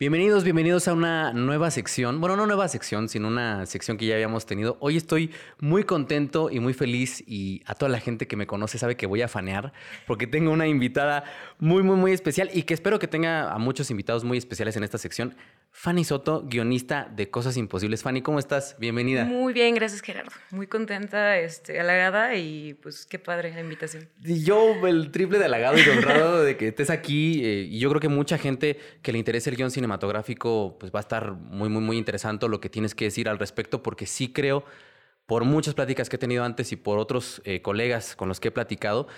Bienvenidos, bienvenidos a una nueva sección. Bueno, no nueva sección, sino una sección que ya habíamos tenido. Hoy estoy muy contento y muy feliz y a toda la gente que me conoce sabe que voy a fanear porque tengo una invitada muy, muy, muy especial y que espero que tenga a muchos invitados muy especiales en esta sección. Fanny Soto, guionista de Cosas Imposibles. Fanny, ¿cómo estás? Bienvenida. Muy bien, gracias Gerardo. Muy contenta, este, halagada y pues qué padre la invitación. Y yo el triple de halagado y honrado de que estés aquí eh, y yo creo que mucha gente que le interese el guion cinematográfico pues va a estar muy, muy, muy interesante lo que tienes que decir al respecto porque sí creo, por muchas pláticas que he tenido antes y por otros eh, colegas con los que he platicado,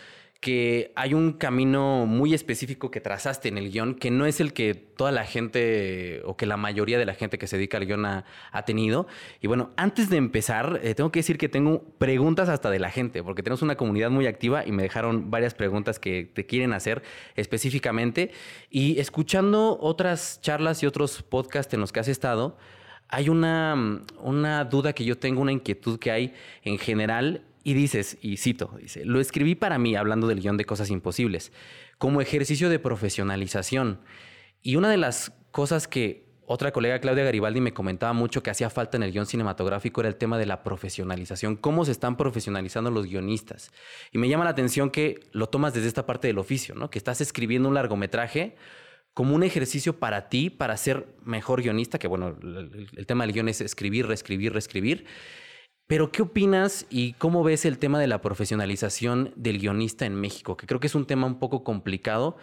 que hay un camino muy específico que trazaste en el guion, que no es el que toda la gente o que la mayoría de la gente que se dedica al guion ha, tenido. Y bueno, antes de empezar, eh, tengo que decir que tengo preguntas hasta de la gente, porque tenemos una comunidad muy activa y me dejaron varias preguntas que te quieren hacer específicamente. Y escuchando otras charlas y otros podcasts en los que has estado, hay una, una duda que yo tengo, una inquietud que hay en general y dices, y cito, dice, lo escribí para mí, hablando del guion de Cosas Imposibles, como ejercicio de profesionalización. Y una de las cosas que otra colega, Claudia Garibaldi, me comentaba mucho que hacía falta en el guion cinematográfico era el tema de la profesionalización, cómo se están profesionalizando los guionistas. Y me llama la atención que lo tomas desde esta parte del oficio, ¿no? que estás escribiendo un largometraje como un ejercicio para ti, para ser mejor guionista, que bueno, el, el tema del guion es escribir, reescribir, reescribir. Pero, ¿qué opinas y cómo ves el tema de la profesionalización del guionista en México? Que creo que es un tema un poco complicado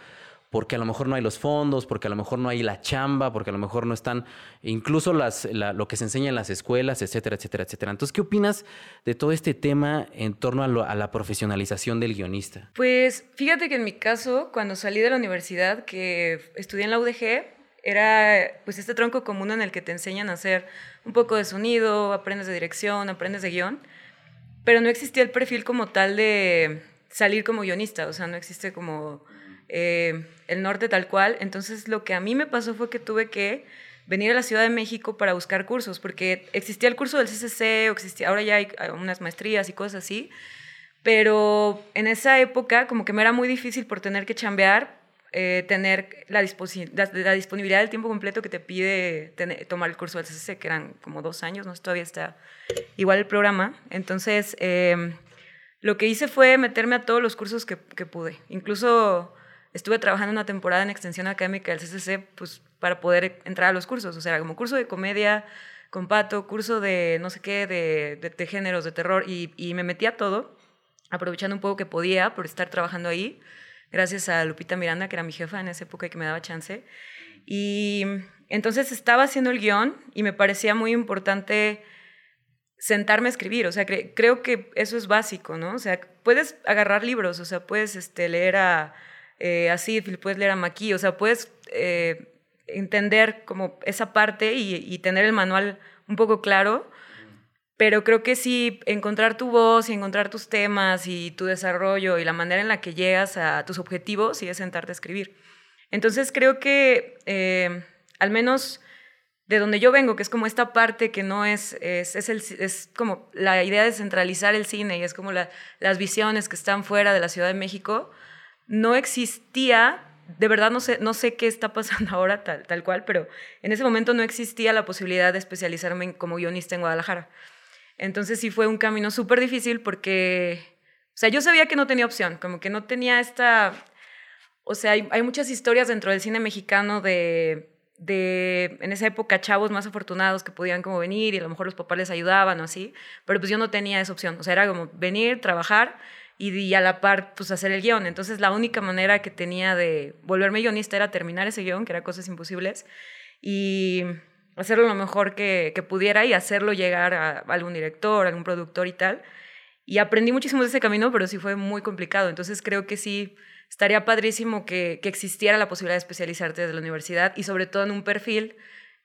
porque a lo mejor no hay los fondos, porque a lo mejor no hay la chamba, porque a lo mejor no están incluso las, lo que se enseña en las escuelas, etcétera, etcétera, etcétera. Entonces, ¿qué opinas de todo este tema en torno a, a, la profesionalización del guionista? Pues fíjate que en mi caso, cuando salí de la universidad, que estudié en la UDG, era pues este tronco común en el que te enseñan a hacer un poco de sonido, aprendes de dirección, aprendes de guion, pero no existía el perfil como tal de salir como guionista, o sea, no existe como eh, el norte tal cual. Entonces lo que a mí me pasó fue que tuve que venir a la Ciudad de México para buscar cursos, porque existía el curso del CCC, o existía, ahora ya hay unas maestrías y cosas así, pero en esa época como que me era muy difícil por tener que chambear, eh, tener la, la, disponibilidad del tiempo completo que te pide tomar el curso del CCC, que eran como dos años, no todavía está igual el programa. Entonces, em, lo que hice fue meterme a todos los cursos que, que, pude. Incluso estuve trabajando una temporada en extensión académica del CCC pues, para poder entrar a los cursos. O sea, como curso de comedia con Pato, curso de no sé qué, de, de, de géneros, de terror, y, y me metí a todo, aprovechando un poco que podía por estar trabajando ahí gracias a Lupita Miranda, que era mi jefa en esa época y que me daba chance. Y entonces estaba haciendo el guion y me parecía muy importante sentarme a escribir, o sea, creo que eso es básico, ¿no? O sea, puedes agarrar libros, o sea, puedes este, leer a, eh, puedes leer a Maquis, o sea, puedes eh, entender como esa parte y, tener el manual un poco claro, pero creo que sí, encontrar tu voz y encontrar tus temas y tu desarrollo y la manera en la que llegas a tus objetivos y es sentarte a escribir. Entonces creo que eh, al menos de donde yo vengo, que es como esta parte que no es, es, es, el, es como la idea de centralizar el cine y es como la, las visiones que están fuera de la Ciudad de México, no existía, de verdad no sé, no sé qué está pasando ahora tal, tal cual, pero en ese momento no existía la posibilidad de especializarme como guionista en Guadalajara. Entonces sí fue un camino súper difícil porque, o sea, yo sabía que no tenía opción, como que no tenía esta, o sea, hay, hay muchas historias dentro del cine mexicano de, de, en esa época, chavos más afortunados que podían como venir y a lo mejor los papás les ayudaban o así, pero pues yo no tenía esa opción, o sea, era como venir, trabajar y, y a la par, pues hacer el guion. Entonces la única manera que tenía de volverme guionista era terminar ese guion, que era Cosas Imposibles, y hacerlo lo mejor que, pudiera y hacerlo llegar a, algún director, a algún productor y tal. Y aprendí muchísimo de ese camino, pero sí fue muy complicado. Entonces creo que sí estaría padrísimo que, existiera la posibilidad de especializarte desde la universidad y sobre todo en un perfil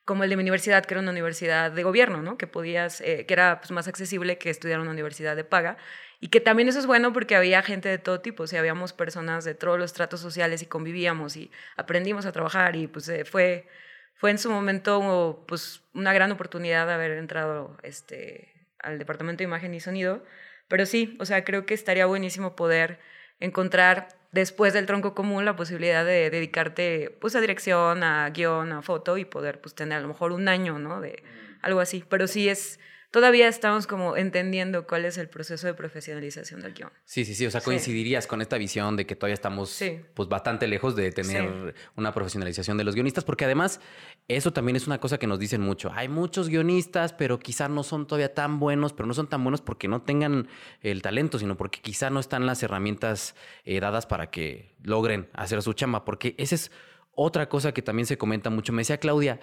como el de mi universidad, que era una universidad de gobierno, ¿no? Que podías, eh, que era pues, más accesible que estudiar en una universidad de paga. Y que también eso es bueno porque había gente de todo tipo, o sea, habíamos personas de todos los tratos sociales y convivíamos y aprendimos a trabajar y pues eh, fue, fue en su momento pues, una gran oportunidad de haber entrado este, al departamento de imagen y sonido. Pero sí, o sea, creo que estaría buenísimo poder encontrar después del tronco común la posibilidad de dedicarte pues a dirección, a guion, a foto y poder pues tener a lo mejor un año, ¿no? De algo así. Pero sí es todavía estamos como entendiendo cuál es el proceso de profesionalización del guion. Sí, sí, sí. O sea, coincidirías con esta visión de que todavía estamos pues bastante lejos de tener una profesionalización de los guionistas, porque además eso también es una cosa que nos dicen mucho. Hay muchos guionistas, pero quizás no son todavía tan buenos, pero no son tan buenos porque no tengan el talento, sino porque quizá no están las herramientas eh, dadas para que logren hacer su chamba, porque esa es otra cosa que también se comenta mucho. Me decía Claudia,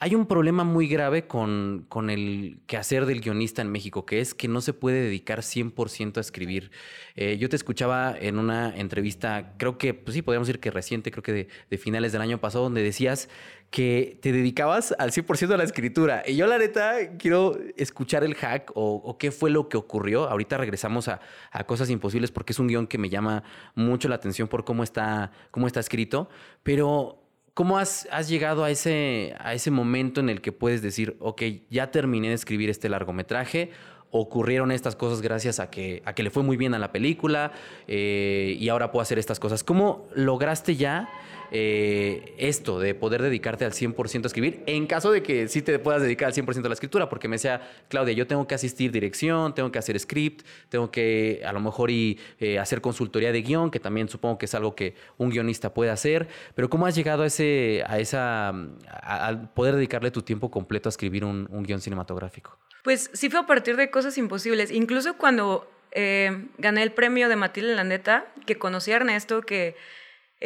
hay un problema muy grave con, con, el quehacer del guionista en México, que es que no se puede dedicar 100% a escribir. Eh, yo te escuchaba en una entrevista, creo que, pues sí, podríamos decir que reciente, creo que de, finales del año pasado, donde decías que te dedicabas al 100% a la escritura. Y yo, la neta, quiero escuchar el hack o, qué fue lo que ocurrió. Ahorita regresamos a, a, Cosas Imposibles porque es un guion que me llama mucho la atención por cómo está, cómo está escrito. Pero ¿Cómo has, llegado a ese, a ese momento en el que puedes decir, ok, ya terminé de escribir este largometraje? ocurrieron estas cosas gracias a que, a que le fue muy bien a la película eh, y ahora puedo hacer estas cosas. ¿Cómo lograste ya eh, esto de poder dedicarte al 100% a escribir, en caso de que sí te puedas dedicar al 100% a la escritura, porque me decía, Claudia, yo tengo que asistir dirección, tengo que hacer script, tengo que a lo mejor y eh, hacer consultoría de guion, que también supongo que es algo que un guionista puede hacer, pero ¿cómo has llegado a ese, a esa, a, poder dedicarle tu tiempo completo a escribir un, guion cinematográfico? Pues sí fue a partir de cosas imposibles, incluso cuando eh, gané el premio de Matilde Landeta, que conocí a Ernesto, que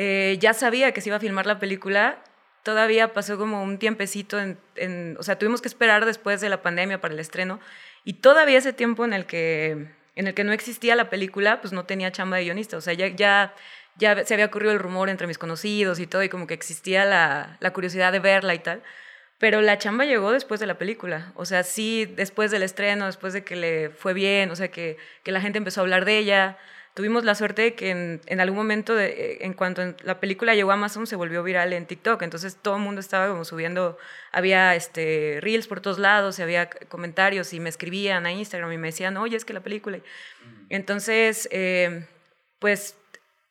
eh, ya sabía que se iba a filmar la película, todavía pasó como un tiempecito, en, o sea, tuvimos que esperar después de la pandemia para el estreno, y todavía ese tiempo en el que, en el que no existía la película, pues no tenía chamba de guionista, o sea, ya, ya, ya se había ocurrido el rumor entre mis conocidos y todo, y como que existía la, la curiosidad de verla y tal. Pero la chamba llegó después de la película. O sea, sí, después del estreno, después de que le fue bien, o sea, que, que la gente empezó a hablar de ella tuvimos la suerte de que en, algún momento, de, eh, en cuanto la película llegó a Amazon, se volvió viral en TikTok. Entonces todo el mundo estaba como subiendo, había este, reels por todos lados, y había comentarios y me escribían a Instagram y me decían, oye, es que la película. Entonces, eh, pues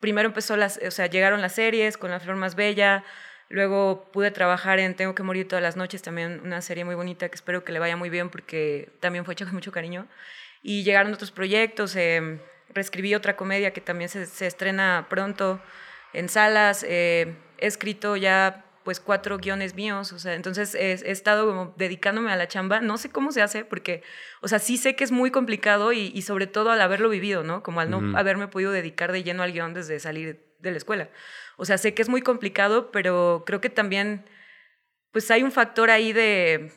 primero empezó las, o sea, llegaron las series con La Flor Más Bella. Luego pude trabajar en Tengo que morir todas las noches, también una serie muy bonita que espero que le vaya muy bien porque también fue hecha con mucho cariño. Y llegaron otros proyectos. Eh, reescribí otra comedia que también se, estrena pronto en salas. Eh, he escrito ya pues cuatro guiones míos, o sea, entonces he, estado como dedicándome a la chamba, no sé cómo se hace, porque, o sea, sí sé que es muy complicado y, sobre todo al haberlo vivido, ¿no? Como al no haberme podido dedicar de lleno al guion desde salir de la escuela. O sea, sé que es muy complicado, pero creo que también, pues hay un factor ahí de,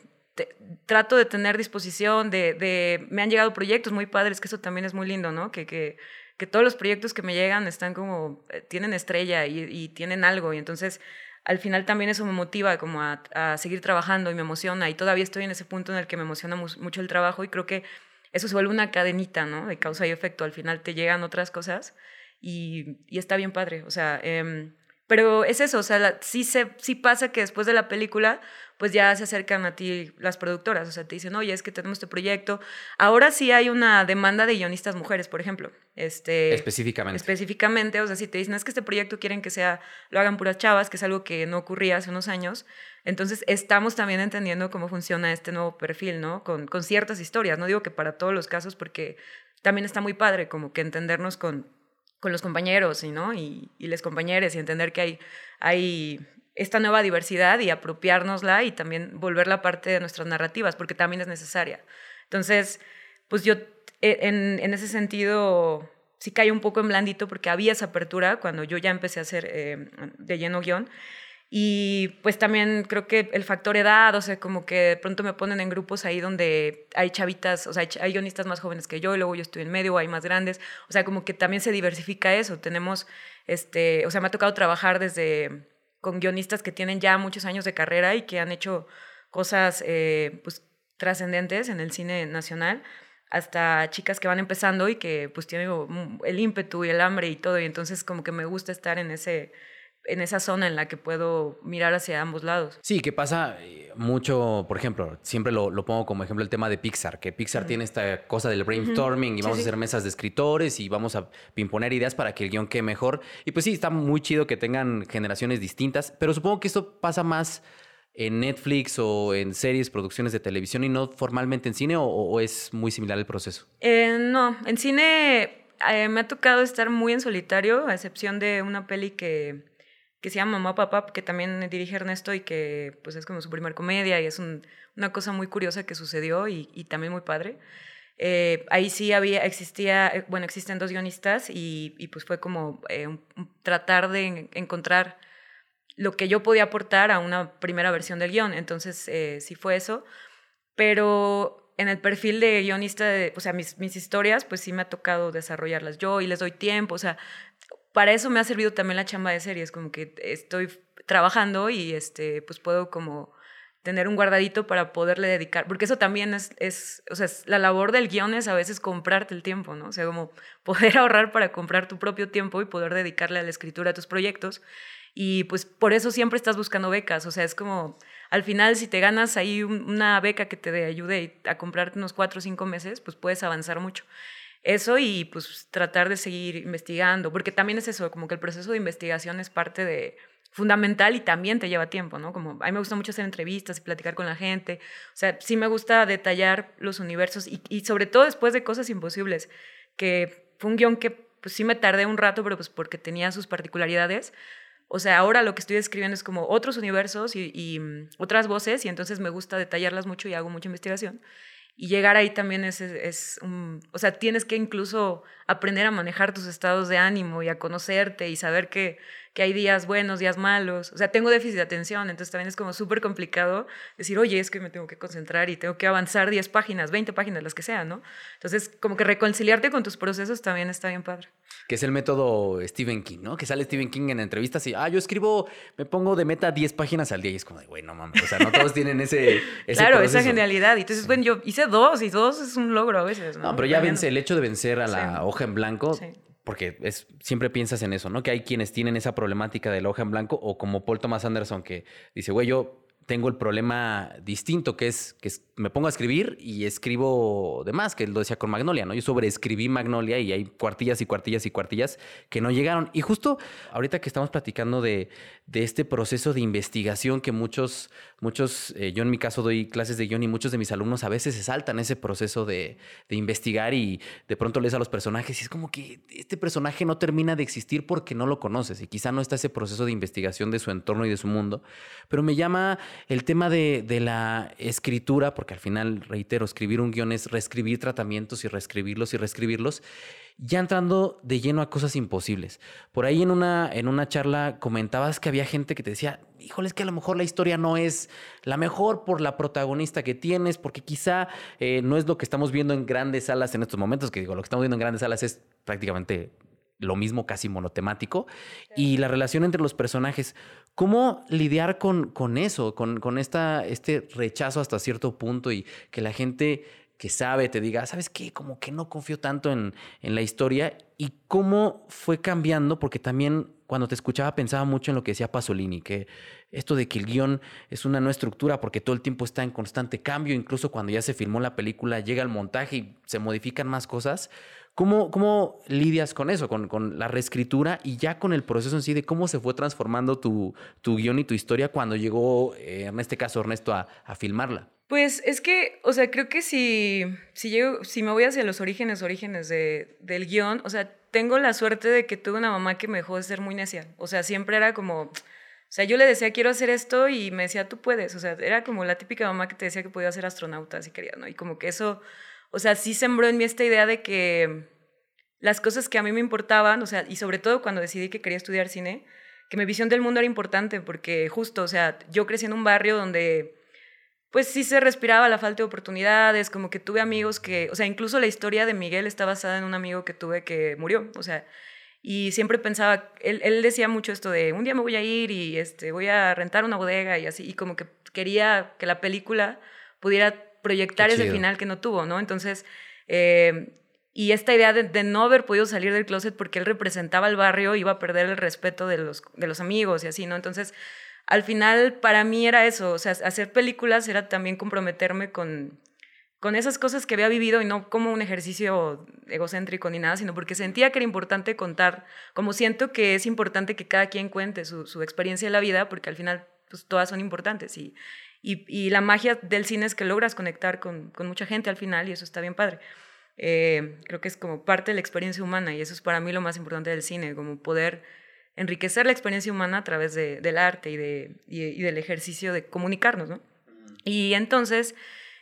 trato de tener disposición, de, me han llegado proyectos muy padres, que eso también es muy lindo, ¿no? Que, que, que todos los proyectos que me llegan están como, eh, tienen estrella y, tienen algo, y entonces al final también eso me motiva como a, a, seguir trabajando y me emociona, y todavía estoy en ese punto en el que me emociona mucho el trabajo y creo que eso se vuelve una cadenita, ¿no? De causa y efecto, al final te llegan otras cosas y, y está bien padre, o sea... Eh, pero es eso, o sea, sí, se, sí pasa que después de la película, pues ya se acercan a ti las productoras, o sea, te dicen, oye, es que tenemos este proyecto. Ahora sí hay una demanda de guionistas mujeres, por ejemplo. Este, específicamente. Específicamente, o sea, si te dicen, es que este proyecto quieren que sea, lo hagan puras chavas, que es algo que no ocurría hace unos años. Entonces, estamos también entendiendo cómo funciona este nuevo perfil, ¿no? Con, con ciertas historias. No digo que para todos los casos, porque también está muy padre como que entendernos con con los compañeros ¿no? y, y les compañeros y entender que hay, hay esta nueva diversidad y apropiárnosla y también volverla parte de nuestras narrativas, porque también es necesaria. Entonces, pues yo e, en, en ese sentido sí caí un poco en blandito porque había esa apertura cuando yo ya empecé a hacer eh, de lleno guion y pues también creo que el factor edad, o sea, como que de pronto me ponen en grupos ahí donde hay chavitas, o sea, hay, guionistas más jóvenes que yo, y luego yo estoy en medio, hay más grandes, o sea, como que también se diversifica eso. Tenemos, este, o sea, me ha tocado trabajar desde con guionistas que tienen ya muchos años de carrera y que han hecho cosas, eh, pues, trascendentes en el cine nacional hasta chicas que van empezando y que pues tienen el ímpetu y el hambre y todo, y entonces como que me gusta estar en ese, en esa zona en la que puedo mirar hacia ambos lados. Sí, que pasa eh, mucho, por ejemplo, siempre lo, pongo como ejemplo el tema de Pixar, que Pixar tiene esta cosa del brainstorming y vamos a hacer mesas de escritores y vamos a imponer ideas para que el guion quede mejor. Y pues sí, está muy chido que tengan generaciones distintas, pero supongo que esto pasa más en Netflix o en series, producciones de televisión y no formalmente en cine o, es muy similar el proceso? Eh, no, en cine eh, me ha tocado estar muy en solitario, a excepción de una peli que, que se llama Mamá Papá, que también dirige Ernesto y que pues es como su primer comedia y es una cosa muy curiosa que sucedió y, también muy padre. Eh, ahí sí había, existía, bueno, existen dos guionistas y, pues fue como tratar de encontrar lo que yo podía aportar a una primera versión del guion. Entonces, eh, sí fue eso. Pero en el perfil de guionista, de, o sea, mis, mis historias, pues sí me ha tocado desarrollarlas yo y les doy tiempo. O sea, para eso me ha servido también la chamba de series, como que estoy trabajando y este, pues puedo como tener un guardadito para poderle dedicar, porque eso también es, es, o sea, la labor del guion es a veces comprarte el tiempo, ¿no? O sea, como poder ahorrar para comprar tu propio tiempo y poder dedicarle a la escritura a tus proyectos. Y pues por eso siempre estás buscando becas, o sea, es como, al final si te ganas ahí una beca que te ayude a comprarte unos cuatro o cinco meses, pues puedes avanzar mucho. Eso y pues tratar de seguir investigando, porque también es eso, como que el proceso de investigación es parte de fundamental y también te lleva tiempo, ¿no? Como a mí me gusta mucho hacer entrevistas y platicar con la gente, o sea, sí me gusta detallar los universos y, y sobre todo después de cosas imposibles, que fue un guion que pues sí me tardé un rato, pero pues porque tenía sus particularidades, o sea, ahora lo que estoy escribiendo es como otros universos y, mm, otras voces y entonces me gusta detallarlas mucho y hago mucha investigación. Y llegar ahí también es, es, un, o sea, tienes que incluso aprender a manejar tus estados de ánimo y a conocerte y saber que que hay días buenos, días malos. O sea, tengo déficit de atención, entonces también es como súper complicado decir, oye, es que me tengo que concentrar y tengo que avanzar 10 páginas, 20 páginas, las que sean, ¿no? Entonces, como que reconciliarte con tus procesos también está bien padre. Que es el método Stephen King, ¿no? Que sale Stephen King en entrevistas y, ah, yo escribo, me pongo de meta 10 páginas al día y es como de, güey, no mames, o sea, no todos tienen ese, ese Claro, esa genialidad. Y entonces, bueno, yo hice dos y dos es un logro a veces, ¿no? No, pero ya vence el hecho de vencer a la hoja en blanco. Sí porque es, siempre piensas en eso, ¿no? Que hay quienes tienen esa problemática de la hoja en blanco o como Paul Thomas Anderson que dice, güey, yo tengo el problema distinto, que es que me pongo a escribir y escribo de más, que lo decía con Magnolia, ¿no? Yo sobreescribí Magnolia y hay cuartillas y cuartillas y cuartillas que no llegaron. Y justo ahorita que estamos platicando de, de este proceso de investigación que muchos, muchos, eh, yo en mi caso doy clases de guion y muchos de mis alumnos a veces se saltan ese proceso de, de investigar y de pronto lees a los personajes y es como que este personaje no termina de existir porque no lo conoces y quizá no está ese proceso de investigación de su entorno y de su mundo. Pero me llama el tema de, la escritura, porque al final, reitero, escribir un guion es reescribir tratamientos y reescribirlos y reescribirlos, ya entrando de lleno a cosas imposibles. Por ahí en una, en una charla comentabas que había gente que te decía, híjole, es que a lo mejor la historia no es la mejor por la protagonista que tienes, porque quizá eh, no es lo que estamos viendo en grandes salas en estos momentos, que digo, lo que estamos viendo en grandes salas es prácticamente lo mismo, casi monotemático, y la relación entre los personajes. ¿Cómo lidiar con, con eso, con, con esta, este rechazo hasta cierto punto y que la gente que sabe te diga, ¿sabes qué? Como que no confío tanto en, en la historia. ¿Y cómo fue cambiando? Porque también cuando te escuchaba pensaba mucho en lo que decía Pasolini, que esto de que el guion es una no estructura porque todo el tiempo está en constante cambio, incluso cuando ya se filmó la película llega el montaje y se modifican más cosas. ¿Cómo, ¿Cómo, lidias con eso, con, con, la reescritura y ya con el proceso en sí de cómo se fue transformando tu, tu guion y tu historia cuando llegó, eh, en este caso, Ernesto, a, a, filmarla? Pues es que, o sea, creo que si, si, llego, si me voy hacia los orígenes, orígenes de, del guion, o sea, tengo la suerte de que tuve una mamá que me dejó de ser muy necia. O sea, siempre era como, o sea, yo le decía, quiero hacer esto y me decía, tú puedes. O sea, era como la típica mamá que te decía que podía ser astronauta si quería, ¿no? Y como que eso o sea, sí sembró en mí esta idea de que las cosas que a mí me importaban, o sea, y sobre todo cuando decidí que quería estudiar cine, que mi visión del mundo era importante, porque justo, o sea, yo crecí en un barrio donde pues sí se respiraba la falta de oportunidades, como que tuve amigos que, o sea, incluso la historia de Miguel está basada en un amigo que tuve que murió, o sea, y siempre pensaba, él, él decía mucho esto de, un día me voy a ir y este, voy a rentar una bodega y así, y como que quería que la película pudiera proyectar ese final que no tuvo, ¿no? Entonces, eh, y esta idea de, no haber podido salir del closet porque él representaba al barrio, iba a perder el respeto de los, de los amigos y así, ¿no? Entonces, al final, para mí era eso, o sea, hacer películas era también comprometerme con, con esas cosas que había vivido y no como un ejercicio egocéntrico ni nada, sino porque sentía que era importante contar, como siento que es importante que cada quien cuente su, su experiencia de la vida, porque al final, pues todas son importantes y, y, y, la magia del cine es que logras conectar con, con mucha gente al final y eso está bien padre. Eh, creo que es como parte de la experiencia humana y eso es para mí lo más importante del cine, como poder enriquecer la experiencia humana a través de, del arte y, de, y, del ejercicio de comunicarnos, ¿no? Y entonces,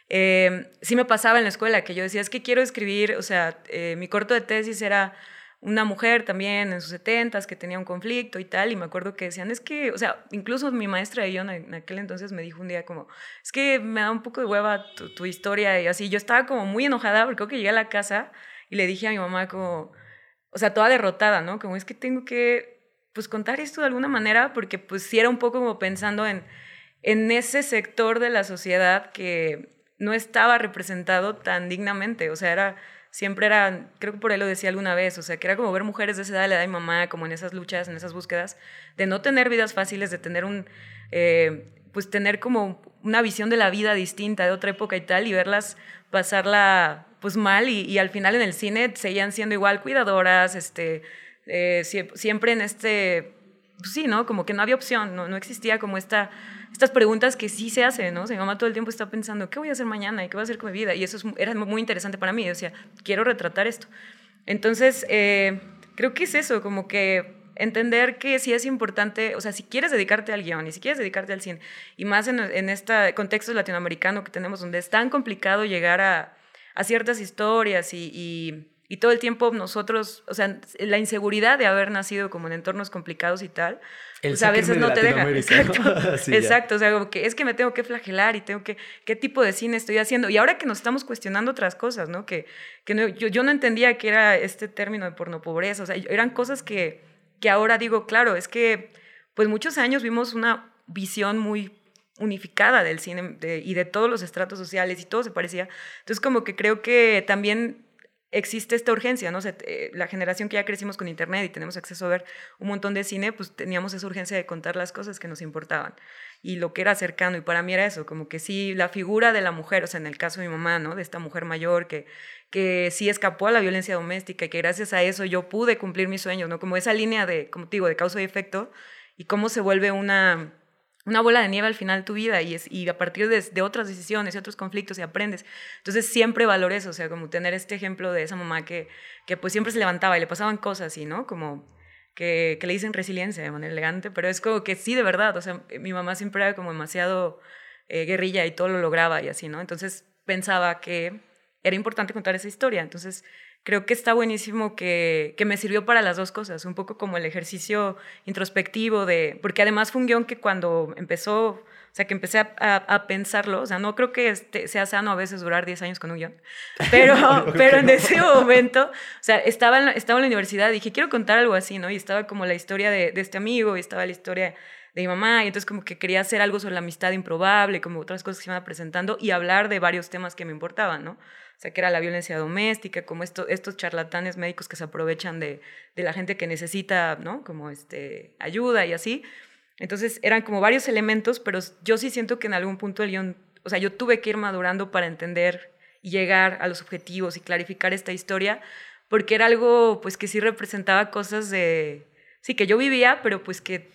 eh, sí me pasaba en la escuela que yo decía, es que quiero escribir, o sea, eh, mi corto de tesis era una mujer también en sus setentas que tenía un conflicto y tal, y me acuerdo que decían, es que, o sea, incluso mi maestra de guion en aquel entonces me dijo un día como, es que me da un poco de hueva tu, historia y así, yo estaba como muy enojada porque creo que llegué a la casa y le dije a mi mamá como, o sea, toda derrotada, ¿no? Como es que tengo que, pues, contar esto de alguna manera porque, pues, sí era un poco como pensando en, en ese sector de la sociedad que no estaba representado tan dignamente, o sea, era siempre era, creo que por ahí lo decía alguna vez, o sea, que era como ver mujeres de esa edad, la edad de mi mamá, como en esas luchas, en esas búsquedas, de no tener vidas fáciles, de tener un, eh, pues tener como una visión de la vida distinta, de otra época y tal, y verlas pasarla pues mal y, al final en el cine seguían siendo igual cuidadoras, este, eh, siempre en este, pues sí, ¿no? Como que no había opción, no, no existía como esta estas preguntas que sí se hacen, ¿no? O sea, mi mamá todo el tiempo está pensando, ¿qué voy a hacer mañana? ¿Y qué voy a hacer con mi vida? Y eso era muy interesante para mí. O sea, quiero retratar esto. Entonces, eh, creo que es eso, como que entender que sí es importante, o sea, si quieres dedicarte al guion y si quieres dedicarte al cine, y más en, en este contexto latinoamericano que tenemos, donde es tan complicado llegar a, ciertas historias y, y, todo el tiempo nosotros, o sea, la inseguridad de haber nacido como en entornos complicados y tal, o sea, a veces no te deja. Exacto. Exacto. O sea, como que es que me tengo que flagelar y tengo que. ¿Qué tipo de cine estoy haciendo? Y ahora que nos estamos cuestionando otras cosas, ¿no? Que, que no, yo, yo no entendía que era este término de porno pobreza. O sea, eran cosas que, que ahora digo, claro, es que pues muchos años vimos una visión muy unificada del cine y de todos los estratos sociales y todo se parecía. Entonces, como que creo que también existe esta urgencia, ¿no? Eh, la generación que ya crecimos con internet y tenemos acceso a ver un montón de cine, pues teníamos esa urgencia de contar las cosas que nos importaban y lo que era cercano. Y para mí era eso, como que sí, la figura de la mujer, o sea, en el caso de mi mamá, ¿no? De esta mujer mayor que, que sí escapó a la violencia doméstica y que gracias a eso yo pude cumplir mis sueños, ¿no? Como esa línea de, como te digo, de causa y efecto y cómo se vuelve una una bola de nieve al final de tu vida y, es, y a partir de, otras decisiones y otros conflictos y aprendes. Entonces siempre valoro eso, o sea, como tener este ejemplo de esa mamá que, que pues siempre se levantaba y le pasaban cosas así, ¿no? Como que, que, le dicen resiliencia de manera elegante, pero es como que sí, de verdad, o sea, mi mamá siempre era como demasiado eh, guerrilla y todo lo lograba y así, ¿no? Entonces pensaba que era importante contar esa historia, entonces creo que está buenísimo que, que, me sirvió para las dos cosas, un poco como el ejercicio introspectivo de, porque además fue un guion que cuando empezó, o sea, que empecé a, a, pensarlo, o sea, no creo que este, sea sano a veces durar 10 años con un guion, pero, pero en ese momento, o sea, estaba en, la, estaba en la universidad y dije, quiero contar algo así, ¿no? Y estaba como la historia de, de este amigo y estaba la historia de mi mamá, y entonces como que quería hacer algo sobre la amistad improbable, como otras cosas que se iban presentando, y hablar de varios temas que me importaban, ¿no? O sea, que era la violencia doméstica, como esto, estos charlatanes médicos que se aprovechan de, de, la gente que necesita, ¿no? Como este, ayuda y así. Entonces eran como varios elementos, pero yo sí siento que en algún punto el guion, o sea, yo tuve que ir madurando para entender y llegar a los objetivos y clarificar esta historia, porque era algo pues que sí representaba cosas de, sí, que yo vivía, pero pues que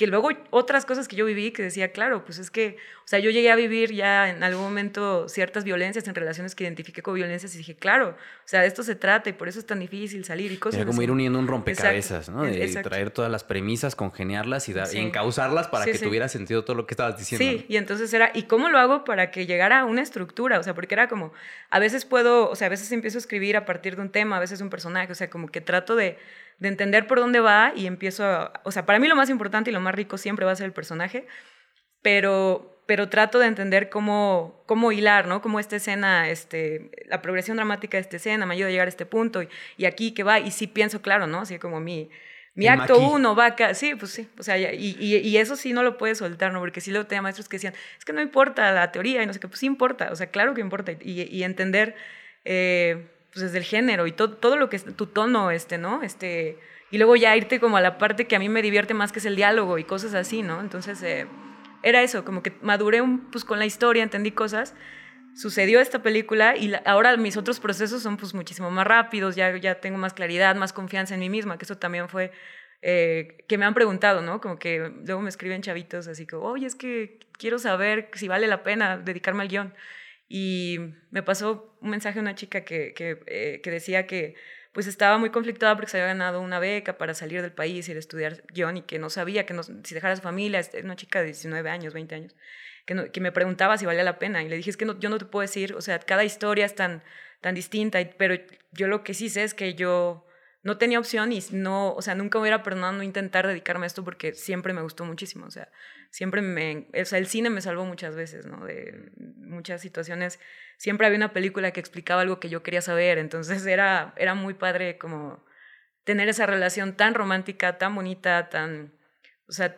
que luego otras cosas que yo viví que decía, claro, pues es que, o sea, yo llegué a vivir ya en algún momento ciertas violencias en relaciones que identifiqué como violencias y dije, claro, o sea, de esto se trata y por eso es tan difícil salir y cosas Era como ir uniendo un rompecabezas, ¿no? De traer todas las premisas, congeniarlas y, dar, encauzarlas para que tuviera sentido todo lo que estabas diciendo. Sí, y entonces era, ¿y cómo lo hago para que llegara a una estructura? O sea, porque era como, a veces puedo, o sea, a veces empiezo a escribir a partir de un tema, a veces un personaje, o sea, como que trato de de entender por dónde va y empiezo a, o sea, para mí lo más importante y lo más rico siempre va a ser el personaje, pero, pero trato de entender cómo, cómo hilar, ¿no? Cómo esta escena, este, la progresión dramática de esta escena me ayuda a llegar a este punto y, y aquí que va, y sí pienso, claro, ¿no? Así como mi, mi acto uno va acá, sí, pues sí, o sea, y, y, y, eso sí no lo puedes soltar, ¿no? Porque sí luego tenía maestros que decían, es que no importa la teoría y no sé qué, pues sí importa, o sea, claro que importa, y, y entender... Eh, pues desde el género y todo, todo lo que es tu tono, este, ¿no? Este, y luego ya irte como a la parte que a mí me divierte más, que es el diálogo y cosas así, ¿no? Entonces, eh, era eso, como que maduré un, pues con la historia, entendí cosas, sucedió esta película y ahora mis otros procesos son pues muchísimo más rápidos, ya, ya tengo más claridad, más confianza en mí misma, que eso también fue eh, que me han preguntado, ¿no? Como que luego me escriben chavitos así como, oye, es que quiero saber si vale la pena dedicarme al guion. Y me pasó un mensaje a una chica que, que, eh, que decía que pues estaba muy conflictada porque se había ganado una beca para salir del país ir a estudiar guion y que no sabía que no, si dejara su familia, una chica de 19 años, 20 años, que, que me preguntaba si valía la pena. Y le dije, es que no, yo no te puedo decir, o sea, cada historia es tan, tan distinta, pero yo lo que sí sé es que yo no tenía opción y no, o sea, nunca hubiera perdonado no intentar dedicarme a esto porque siempre me gustó muchísimo, o sea, siempre me, o sea, el cine me salvó muchas veces, ¿no? De muchas situaciones, siempre había una película que explicaba algo que yo quería saber, entonces era, era muy padre como tener esa relación tan romántica, tan bonita, tan, o sea,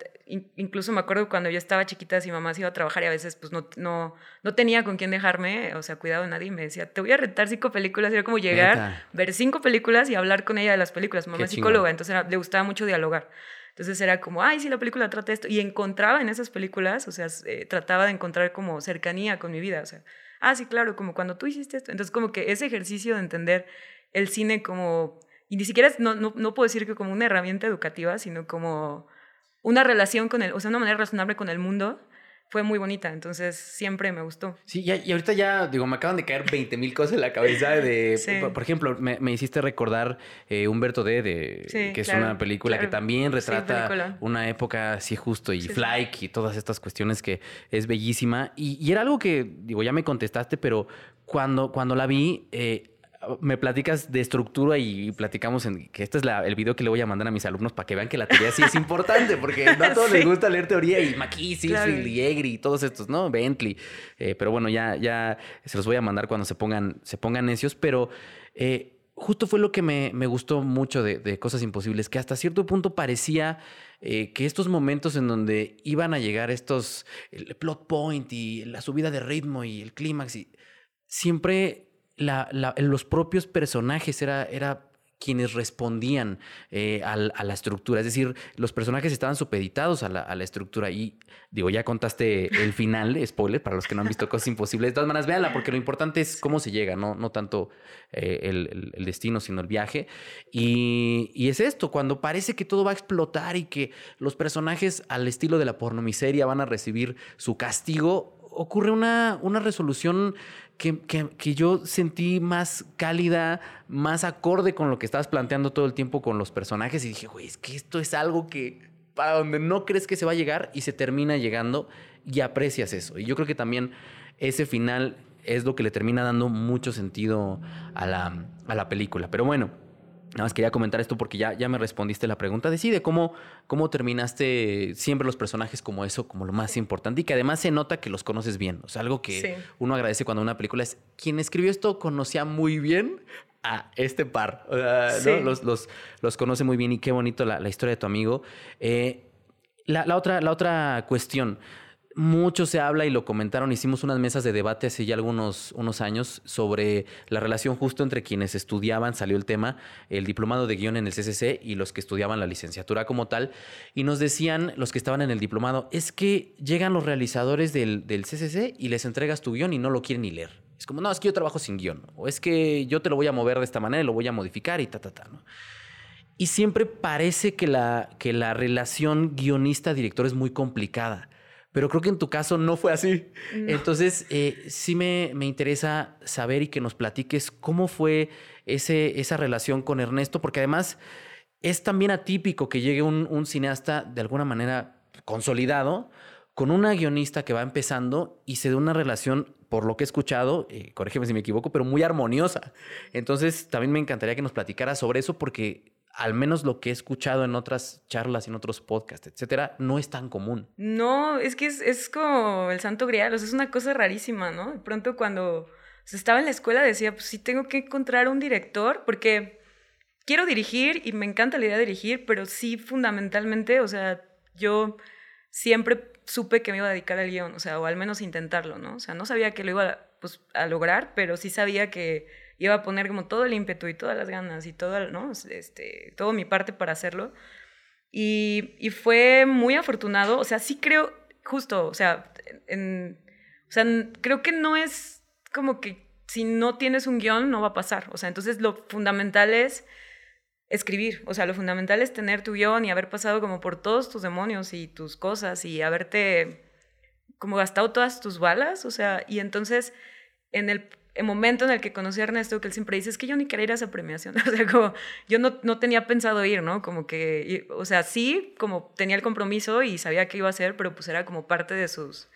incluso me acuerdo cuando yo estaba chiquita, si mamá se iba a trabajar y a veces pues no, no, no tenía con quién dejarme, o sea, cuidado de nadie, y me decía, te voy a retar cinco películas, era como llegar, ver cinco películas y hablar con ella de las películas. Mamá es psicóloga, entonces le gustaba mucho dialogar. Entonces era como, ay, sí, la película trata esto. Y encontraba en esas películas, o sea, eh, trataba de encontrar como cercanía con mi vida, o sea, ah, sí, claro, como cuando tú hiciste esto. Entonces como que ese ejercicio de entender el cine como, y ni siquiera, no, no, no puedo decir que como una herramienta educativa, sino como una relación con el, o sea, una manera razonable con el mundo, fue muy bonita, entonces siempre me gustó. Sí, y ahorita ya, digo, me acaban de caer 20 mil cosas en la cabeza de, por, ejemplo, me, me, hiciste recordar eh, Humberto D, de, que es una película que también retrata una época así justo, y Flyke y todas estas cuestiones que es bellísima. Y, y, era algo que, digo, ya me contestaste, pero cuando, cuando la vi, eh, me platicas de estructura y platicamos en que este es el video que le voy a mandar a mis alumnos para que vean que la teoría sí es importante, porque no a todos les gusta leer teoría y McKinsey, claro. y todos estos, ¿no? Bentley. Eh, pero bueno, ya, ya se los voy a mandar cuando se pongan, se pongan necios, pero eh, justo fue lo que me, me gustó mucho de, Cosas Imposibles, que hasta cierto punto parecía eh, que estos momentos en donde iban a llegar estos, el plot point y la subida de ritmo y el clímax, los propios personajes era, era quienes respondían eh, a, la estructura. Es decir, los personajes estaban supeditados a la, estructura. Y digo, ya contaste el final, spoiler, para los que no han visto Cosas Imposibles. De todas maneras, véanla, porque lo importante es cómo se llega, no, no tanto eh, el, destino, sino el viaje. Y, y, es esto, cuando parece que todo va a explotar y que los personajes, al estilo de la pornomiseria, van a recibir su castigo, ocurre una, una resolución que, que, yo sentí más cálida, más acorde con lo que estabas planteando todo el tiempo con los personajes y dije, güey, es que esto es algo que para donde no crees que se va a llegar y se termina llegando y aprecias eso. Y yo creo que también ese final es lo que le termina dando mucho sentido a la, a la película. Pero bueno, Nada más quería comentar esto porque ya, ya me respondiste la pregunta. Decide cómo, cómo terminaste siempre los personajes como eso, como lo más importante y que además se nota que los conoces bien. O sea, algo que uno agradece cuando una película es quien escribió esto conocía muy bien a este par. los, los, los, conoce muy bien y qué bonito la, la historia de tu amigo. Eh, la, la, otra, la otra cuestión mucho se habla y lo comentaron, hicimos unas mesas de debate hace ya algunos unos años sobre la relación justo entre quienes estudiaban, salió el tema, el diplomado de guion en el CCC y los que estudiaban la licenciatura como tal, y nos decían los que estaban en el diplomado, es que llegan los realizadores del, del CCC y les entregas tu guion y no lo quieren ni leer. Es como, no, es que yo trabajo sin guion, o es que yo te lo voy a mover de esta manera y lo voy a modificar y ta, ta, ta, ¿no? Y siempre parece que la, que la relación guionista-director es muy complicada pero creo que en tu caso no fue así. Entonces, eh, sí me, me, interesa saber y que nos platiques cómo fue ese, esa relación con Ernesto, porque además es también atípico que llegue un, un cineasta de alguna manera consolidado con una guionista que va empezando y se dé una relación, por lo que he escuchado, eh, corrígeme si me equivoco, pero muy armoniosa. Entonces, también me encantaría que nos platicara sobre eso porque al menos lo que he escuchado en otras charlas, en otros podcasts, etcétera, no es tan común. No, es que es, como el santo grial, o sea, es una cosa rarísima, ¿no? De pronto cuando estaba en la escuela decía, pues sí tengo que encontrar un director, porque quiero dirigir y me encanta la idea de dirigir, pero sí fundamentalmente, o sea, yo siempre supe que me iba a dedicar al guion, o sea, o al menos intentarlo, ¿no? O sea, no sabía que lo iba a, pues, a lograr, pero sí sabía que iba a poner como todo el ímpetu y todas las ganas y todo, ¿no? Este, todo mi parte para hacerlo. Y, y fue muy afortunado, o sea, sí creo, justo, o sea, en, o sea, creo que no es como que si no tienes un guion no va a pasar, o sea, entonces lo fundamental es escribir. O sea, lo fundamental es tener tu guion y haber pasado como por todos tus demonios y tus cosas y haberte como gastado todas tus balas. O sea, y entonces en el, momento en el que conocí a Ernesto, que él siempre dice, es que yo ni quería ir a esa premiación. o sea, como yo no, no tenía pensado ir, ¿no? Como que, o sea, sí, como tenía el compromiso y sabía que iba a hacer, pero pues era como parte de sus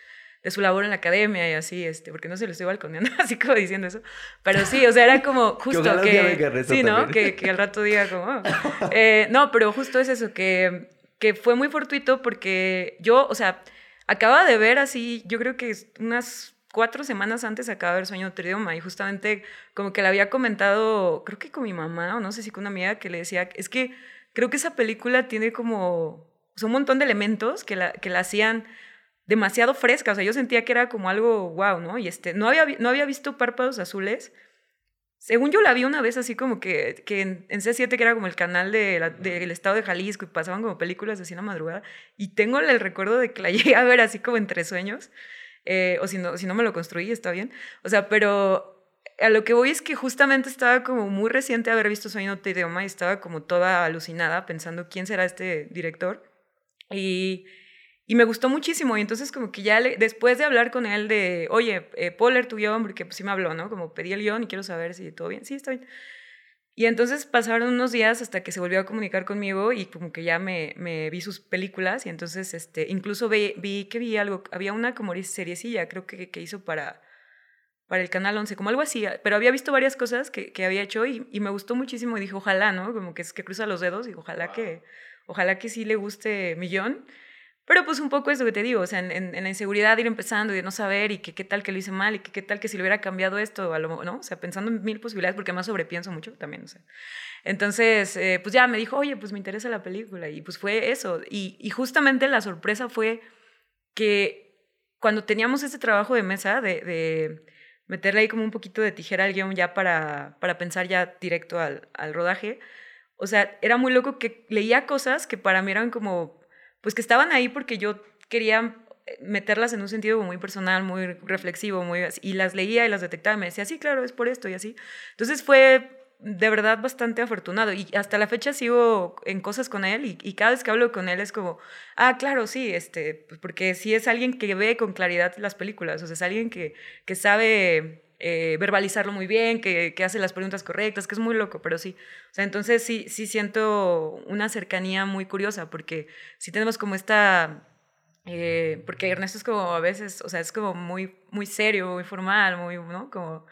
de su labor en la academia y así, este, porque no se lo estoy balconeando así como diciendo eso, pero sí, o sea, era como justo que, sí, ¿no? Que, que, al rato diga como, oh". eh, no, pero justo es eso, que, que fue muy fortuito porque yo, o sea, acababa de ver así, yo creo que unas cuatro semanas antes acaba ver Sueño de idioma y justamente como que le había comentado, creo que con mi mamá o no sé si con una amiga que le decía, es que creo que esa película tiene como un montón de elementos que la, que la hacían demasiado fresca, o sea, yo sentía que era como algo wow, ¿no? Y este, no había, no había visto Párpados Azules. Según yo la vi una vez así como que, que en, C7, que era como el canal del de, estado de Jalisco, y pasaban como películas de cine madrugada, y tengo el recuerdo de que la llegué a ver así como entre sueños, eh, o si no, si no me lo construí, está bien. O sea, pero a lo que voy es que justamente estaba como muy reciente haber visto Sueño de idioma y estaba como toda alucinada pensando quién será este director. Y y me gustó muchísimo. Y entonces como que ya después de hablar con él de, oye, eh, Poller, tu guion, porque pues sí me habló, ¿no? Como pedí el guion y quiero saber si todo bien. Sí, está bien. Y entonces pasaron unos días hasta que se volvió a comunicar conmigo y como que ya me, me vi sus películas y entonces este, incluso vi, vi, que vi algo, había una como seriecilla, creo que, que hizo para, para el Canal 11, como algo así, pero había visto varias cosas que, que había hecho y, y, me gustó muchísimo y dije, ojalá, ¿no? Como que es que cruza los dedos y ojalá que, ojalá que sí le guste Millón. Pero pues un poco eso que te digo, o sea, en, la inseguridad ir empezando y de no saber y que qué tal que lo hice mal y que qué tal que si lo hubiera cambiado esto, ¿no? O sea, pensando en mil posibilidades, porque más sobrepienso mucho también, o sea. Entonces, eh, pues ya me dijo, oye, pues me interesa la película y pues fue eso. Y, y justamente la sorpresa fue que cuando teníamos ese trabajo de mesa de, de meterle ahí como un poquito de tijera al guion ya para, para pensar ya directo al, al rodaje, o sea, era muy loco que leía cosas que para mí eran como pues que estaban ahí porque yo quería eh, meterlas en un sentido muy personal, muy reflexivo, muy y las leía y las detectaba y me decía, sí, claro, es por esto y así. Entonces fue de verdad bastante afortunado y hasta la fecha sigo en cosas con él y, cada vez que hablo con él es como, ah, claro, sí, este, pues porque sí es alguien que ve con claridad las películas, o sea, es alguien que, que sabe eh, verbalizarlo muy bien, que, hace las preguntas correctas, que es muy loco, pero sí. Entonces sí, sí siento una cercanía muy curiosa, porque sí tenemos como esta... Eh, porque Ernesto es como a veces, o sea, es como muy, muy serio, muy formal, muy, ¿no? Como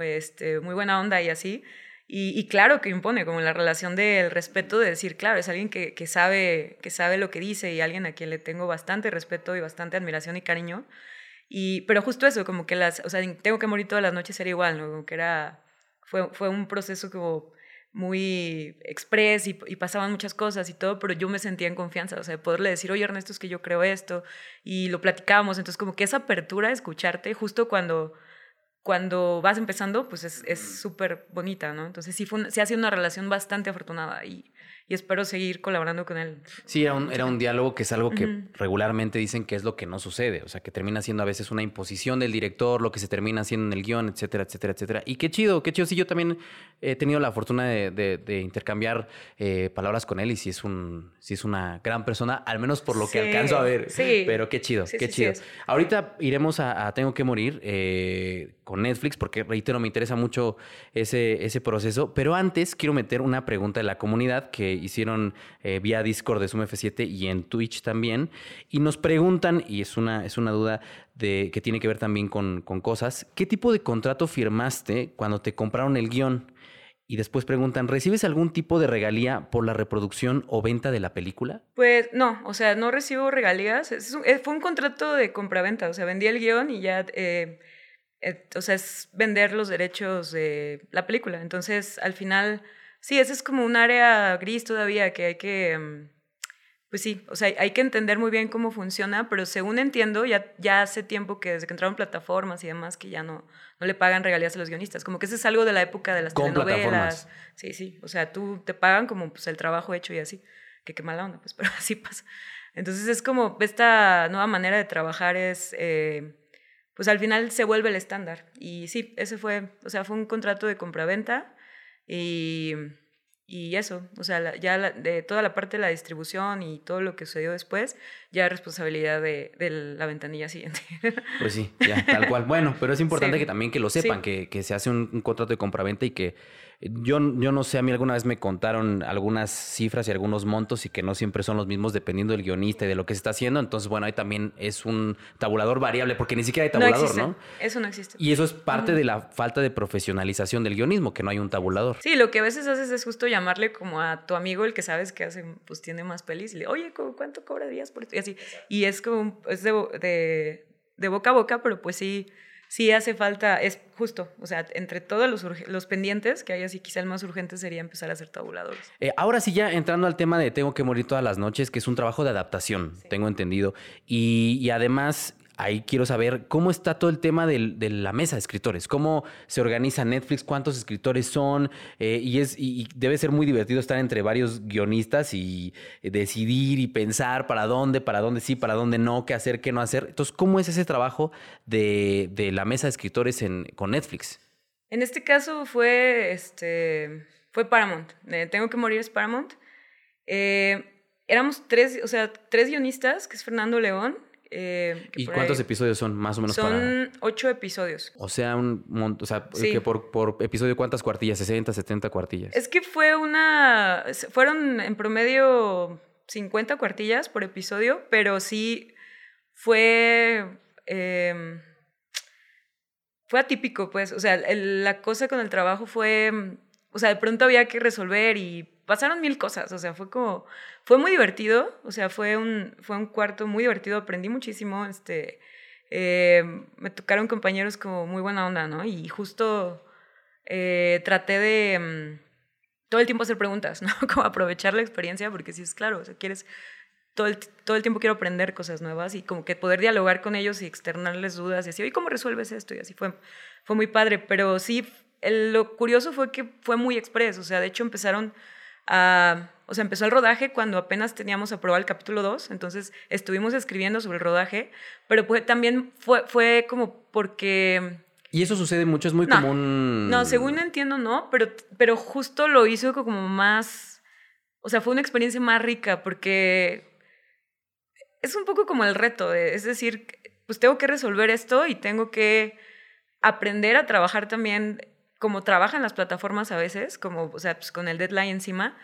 este, muy buena onda y así. Y, y, claro que impone como la relación del respeto de decir, claro, es alguien que, que, sabe, que sabe lo que dice y alguien a quien le tengo bastante respeto y bastante admiración y cariño. Y, pero justo eso, como que las, o sea, tengo que morir todas las noches era igual, ¿no? Como que era, fue, fue un proceso como muy express y, y, pasaban muchas cosas y todo, pero yo me sentía en confianza, o sea, de poderle decir, oye Ernesto, es que yo creo esto, y lo platicábamos, entonces como que esa apertura de escucharte justo cuando, cuando vas empezando, pues es súper bonita, ¿no? Entonces sí, fue, sí ha sido una relación bastante afortunada y, y espero seguir colaborando con él. Sí, era un, era un diálogo que es algo que regularmente dicen que es lo que no sucede, o sea, que termina siendo a veces una imposición del director, lo que se termina haciendo en el guion, etcétera, etcétera, etcétera. Y qué chido, qué chido. Sí, yo también he tenido la fortuna de, intercambiar eh, palabras con él y sí es, un, sí es una gran persona, al menos por lo que alcanzo a ver. Sí. Pero qué chido, qué chido. Ahorita iremos a, Tengo que morir eh, con Netflix porque, reitero, me interesa mucho ese, ese proceso. Pero antes quiero meter una pregunta de la comunidad que hicieron eh, vía Discord de Zoom F7 y en Twitch también. Y nos preguntan, y es una, es una duda que tiene que ver también con, con cosas, ¿qué tipo de contrato firmaste cuando te compraron el guion? Y después preguntan, ¿recibes algún tipo de regalía por la reproducción o venta de la película? Pues no, o sea, no recibo regalías. Eh, fue un contrato de compraventa, o sea, vendí el guion y ya, eh, o sea, es vender los derechos de la película. Entonces, al final Sí, ese es como un área gris todavía que hay que, mm, pues sí, o sea, hay que entender muy bien cómo funciona, pero según entiendo, ya, ya hace tiempo que desde que entraron plataformas y demás, que ya no, no le pagan regalías a los guionistas. Como que ese es algo de la época de las Con telenovelas. Sí, sí, o sea, tú te pagan como pues, el trabajo hecho y así. Que qué mala onda, pues, pero así pasa. Entonces es como, esta nueva manera de trabajar es, eh, pues al final se vuelve el estándar. Y sí, ese fue, o sea, fue un contrato de compraventa y y eso, o sea, ya de toda la parte de la distribución y todo lo que sucedió después, ya es responsabilidad de, la ventanilla siguiente. Pues sí, ya, tal cual. Bueno, pero es importante que también que lo sepan, que, que, se hace un, un contrato de compraventa y que yo, yo no sé, a mí alguna vez me contaron algunas cifras y algunos montos y que no siempre son los mismos dependiendo del guionista y de lo que se está haciendo. Entonces, bueno, ahí también es un tabulador variable porque ni siquiera hay tabulador, ¿no? Eso no existe. Y eso es parte de la falta de profesionalización del guionismo, que no hay un tabulador. Sí, lo que a veces haces es justo llamarle como a tu amigo, el que sabes que hace, pues tiene más pelis, y le, oye, ¿cuánto cobrarías por esto? Y así. Y es como, es de, de boca a boca, pero pues sí sí hace falta, es justo, o sea, entre todos los, los pendientes que hay así, quizá el más urgente sería empezar a hacer tabuladores. Eh, ahora sí, ya entrando al tema de Tengo que morir todas las noches, que es un trabajo de adaptación, tengo entendido, y, y además ahí quiero saber cómo está todo el tema de la mesa de escritores, cómo se organiza Netflix, cuántos escritores son, eh, y, es, y, debe ser muy divertido estar entre varios guionistas y decidir y pensar para dónde, para dónde sí, para dónde no, qué hacer, qué no hacer. Entonces, ¿cómo es ese trabajo de, la mesa de escritores con Netflix? En este caso fue, este, fue Paramount. Tengo que morir es Paramount. Eh, éramos tres, o sea, tres guionistas, que es Fernando León, eh, ¿Y cuántos episodios son más o menos son ocho episodios. O sea, un o sea, que por, por, episodio cuántas cuartillas, 60, 70 cuartillas. Es que fue una, fueron en promedio 50 cuartillas por episodio, pero sí fue, em, fue atípico, pues, o sea, la cosa con el trabajo fue, o sea, de pronto había que resolver y pasaron mil cosas, o sea, fue como, fue muy divertido, o sea, fue un, fue un cuarto muy divertido, aprendí muchísimo, este, eh, me tocaron compañeros como muy buena onda, ¿no? Y justo eh, traté de mm, todo el tiempo hacer preguntas, ¿no? Como aprovechar la experiencia, porque si es claro, o sea, quieres, todo el, todo el tiempo quiero aprender cosas nuevas y como que poder dialogar con ellos y externarles dudas y así, oye, ¿cómo resuelves esto? Y así fue, fue muy padre, pero sí, lo curioso fue que fue muy expreso, o sea, de hecho empezaron o sea, empezó el rodaje cuando apenas teníamos aprobado el capítulo 2, entonces estuvimos escribiendo sobre el rodaje, pero pues, también fue, fue como porque... Y eso sucede mucho, es muy común. No, según entiendo, no, pero, pero justo lo hizo como más, o sea, fue una experiencia más rica porque es un poco como el reto, es decir, pues tengo que resolver esto y tengo que aprender a trabajar también como trabajan las plataformas a veces, como, o sea, pues con el deadline encima,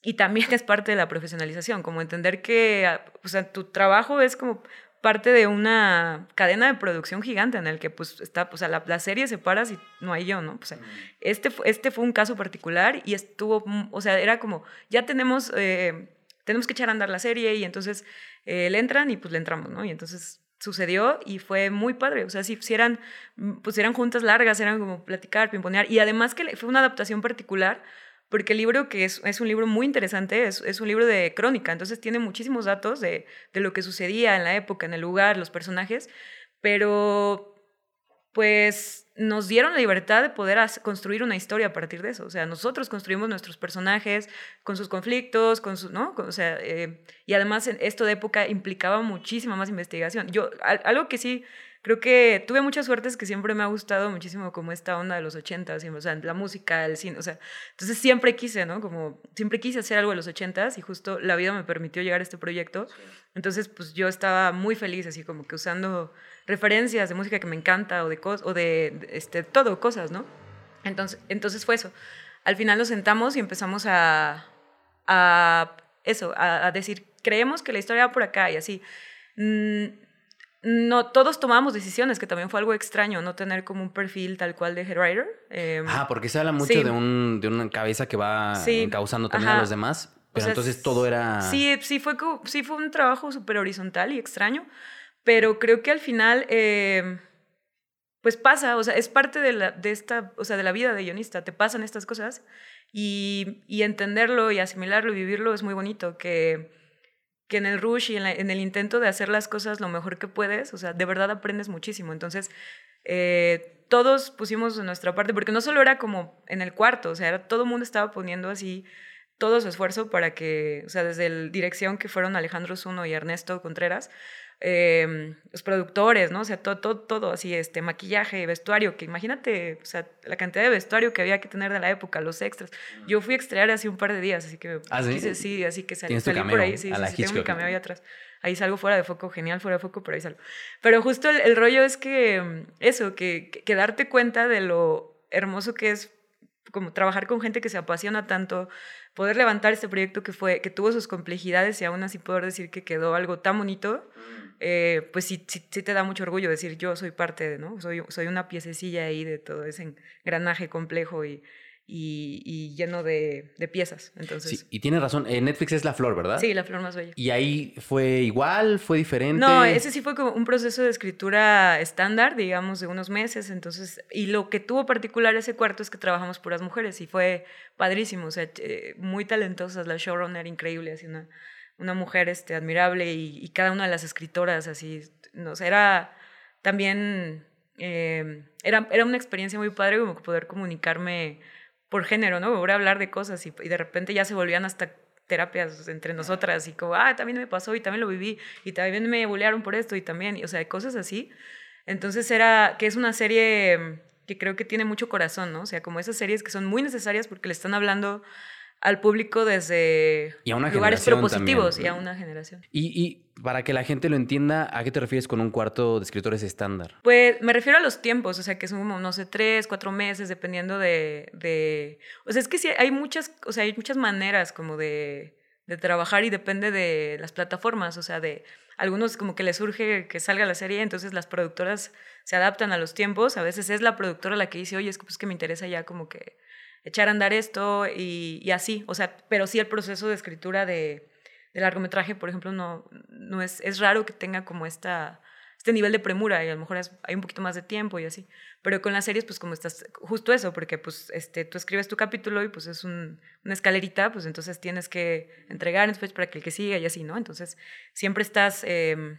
y también es parte de la profesionalización, como entender que, ah, o sea, tu trabajo es como parte de una cadena de producción gigante en el que pues está, pues la, la serie se para si no hay yo, ¿no? O sea, este, este fue un caso particular y estuvo, o sea, era como, ya tenemos, eh, tenemos que echar a andar la serie y entonces eh, le entran y pues le entramos, ¿no? Y entonces sucedió y fue muy padre. O sea, si, eran, mm, pues eran juntas largas, eran como platicar, pimponear. Y además que fue una adaptación particular, porque el libro, que es, es un libro muy interesante, es, es, un libro de crónica, entonces tiene muchísimos datos de, de lo que sucedía en la época, en el lugar, los personajes, pero pues nos dieron la libertad de poder construir una historia a partir de eso. O sea, nosotros construimos nuestros personajes con sus conflictos, con sus, ¿no? O sea, eh, y además esto de época implicaba muchísima más investigación. Yo, algo que sí creo que tuve mucha suerte es que siempre me ha gustado muchísimo como esta onda de los 80, o sea, la música, el cine, o sea, entonces siempre quise, ¿no? Como siempre quise hacer algo de los 80 y justo la vida me permitió llegar a este proyecto. Entonces, pues yo estaba muy feliz así como que usando referencias de música que me encanta o de, o de, este, todo, cosas, ¿no? Entonces, entonces fue eso. Al final nos sentamos y empezamos a, a eso, a, decir, creemos que la historia va por acá y así. Mm, no todos tomamos decisiones, que también fue algo extraño, no tener como un perfil tal cual de head Eh, ah, porque se habla mucho de, un, de una cabeza que va causando también a los demás, pero entonces todo era... Sí, sí fue, sí fue un trabajo súper horizontal y extraño, pero creo que al final, eh, pues pasa, o sea, es parte de, la, de esta, o sea, de la vida de guionista, te pasan estas cosas y, y entenderlo y asimilarlo y vivirlo es muy bonito, que que en el rush y en, el intento de hacer las cosas lo mejor que puedes, o sea, de verdad aprendes muchísimo. Entonces, eh, todos pusimos nuestra parte, porque no solo era como en el cuarto, o sea, todo el mundo estaba poniendo así todo su esfuerzo para que, o sea, desde la dirección que fueron Alejandro Zuno y Ernesto Contreras, Em, los productores, ¿no? O sea, todo, todo, todo, así, este, maquillaje, vestuario, que imagínate, o sea, la cantidad de vestuario que había que tener de la época, los extras. Yo fui a extraer hace un par de días, así que ¿Ah, sí? Quise, sí, así que salí, salí por ahí, sí, sí, tengo mi cameo ahí atrás. Ahí salgo fuera de foco, genial fuera de foco, pero ahí salgo. Pero justo el, rollo es que em, eso, que, que darte cuenta de lo hermoso que es como trabajar con gente que se apasiona tanto, poder levantar este proyecto que fue que tuvo sus complejidades y aún así poder decir que quedó algo tan bonito eh, pues sí, sí, te da mucho orgullo decir yo soy parte, ¿no? Soy, soy una piececilla ahí de todo ese engranaje complejo y, y, lleno de, de, piezas. Entonces, sí, y tienes razón, en Netflix es La Flor, ¿verdad? Sí, La Flor más bella. ¿Y ahí fue igual? ¿Fue diferente? No, ese sí fue como un proceso de escritura estándar, digamos, de unos meses. Entonces, y lo que tuvo particular ese cuarto es que trabajamos puras mujeres y fue padrísimo, o sea, eh, muy talentosas, la showrunner increíble, así una una mujer este, admirable y, cada una de las escritoras así, sé, era también, eh, era, era una experiencia muy padre como poder comunicarme por género, ¿no? Poder hablar de cosas y, de repente ya se volvían hasta terapias entre nosotras y como, ah, también me pasó y también lo viví y también me bullearon por esto y también, o sea, cosas así. Entonces era, que es una serie que creo que tiene mucho corazón, ¿no? O sea, como esas series que son muy necesarias porque le están hablando al público desde lugares propositivos y a una generación. Y, para que la gente lo entienda, ¿a qué te refieres con un cuarto de escritores estándar? Pues me refiero a los tiempos, o sea, que son como, no sé, tres, cuatro meses, dependiendo de... de... O sea, es que sí, hay muchas, o sea, hay muchas maneras como de, de trabajar y depende de las plataformas, o sea, de algunos como que les surge que salga la serie, entonces las productoras se adaptan a los tiempos, a veces es la productora la que dice, oye, es que, pues, que me interesa ya como que echar a andar esto y, así, o sea, pero sí el proceso de escritura de, largometraje, por ejemplo, no, no es, es raro que tenga como esta, este nivel de premura y a lo mejor hay un poquito más de tiempo y así, pero con las series pues como estás, justo eso, porque pues este, tú escribes tu capítulo y pues es una escalerita, pues entonces tienes que entregar después para que el que siga y así, ¿no? Entonces siempre estás eh,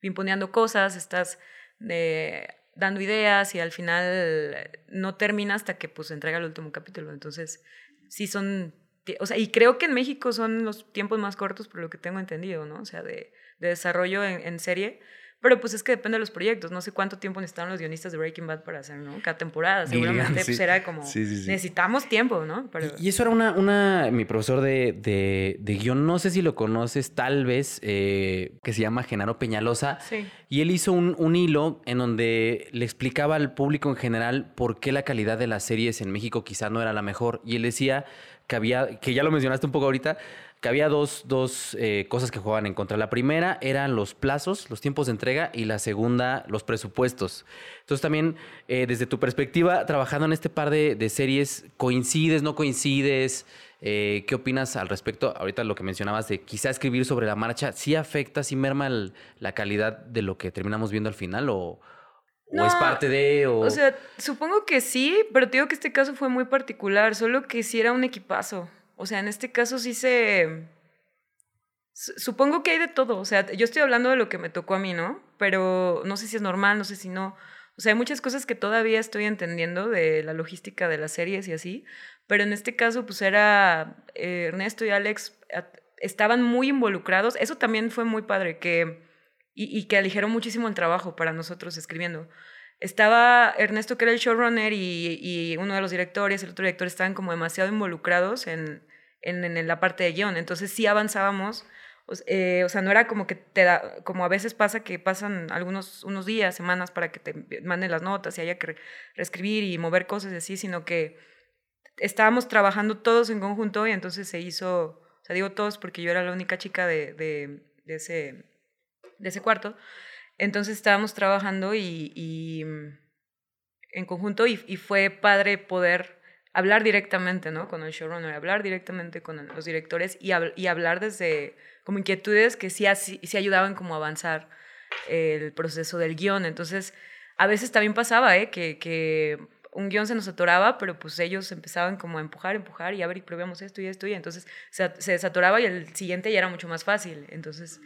pimponeando cosas, estás... de dando ideas y al final no termina hasta que pues entrega el último capítulo. Entonces, sí son, o sea, y creo que en México son los tiempos más cortos por lo que tengo entendido, ¿no? O sea, de, de desarrollo en serie pero pues es que depende de los proyectos. No sé cuánto tiempo necesitaron los guionistas de Breaking Bad para hacer, ¿no? Cada temporada. Seguramente pues era como, necesitamos tiempo, ¿no? Y, eso era una, una mi profesor de, de, de, guion, no sé si lo conoces, tal vez, eh, que se llama Genaro Peñalosa. Sí. Y él hizo un, un hilo en donde le explicaba al público en general por qué la calidad de las series en México quizá no era la mejor. Y él decía que había, que ya lo mencionaste un poco ahorita, que había dos, dos eh, cosas que jugaban en contra. La primera eran los plazos, los tiempos de entrega, y la segunda, los presupuestos. Entonces también, eh, desde tu perspectiva, trabajando en este par de, series, ¿coincides, no coincides? Eh, ¿Qué opinas al respecto? Ahorita lo que mencionabas de quizá escribir sobre la marcha, ¿sí afecta, sí merma la calidad de lo que terminamos viendo al final o, ¿O es parte de...? O... o sea, supongo que sí, pero te digo que este caso fue muy particular, solo que sí era un equipazo. O sea, en este caso sí se... Supongo que hay de todo, o sea, yo estoy hablando de lo que me tocó a mí, ¿no? Pero no sé si es normal, no sé si no. O sea, hay muchas cosas que todavía estoy entendiendo de la logística de las series y así, pero en este caso pues era eh, Ernesto y Alex estaban muy involucrados, eso también fue muy padre, que, y, que aligeró muchísimo el trabajo para nosotros escribiendo estaba Ernesto, que era el showrunner, y, y, uno de los directores, el otro director, estaban como demasiado involucrados en, en, en la parte de guion. Entonces sí avanzábamos. Eh, o sea, no era como que te da, como a veces pasa que pasan algunos unos días, semanas para que te manden las notas y haya que reescribir y mover cosas así, sino que estábamos trabajando todos en conjunto y entonces se hizo, o sea, digo todos porque yo era la única chica de, de, de ese, de ese cuarto, entonces estábamos trabajando y, mm, en conjunto y, fue padre poder hablar directamente ¿no? con el showrunner, hablar directamente con los directores y, hablar desde como inquietudes que sí, ayudaban como a avanzar el proceso del guion. Entonces, a veces también pasaba ¿eh? que, un guion se nos atoraba, pero pues ellos empezaban como a empujar, empujar y a ver, y probemos esto y esto, y entonces se, se desatoraba y el siguiente ya era mucho más fácil. Entonces,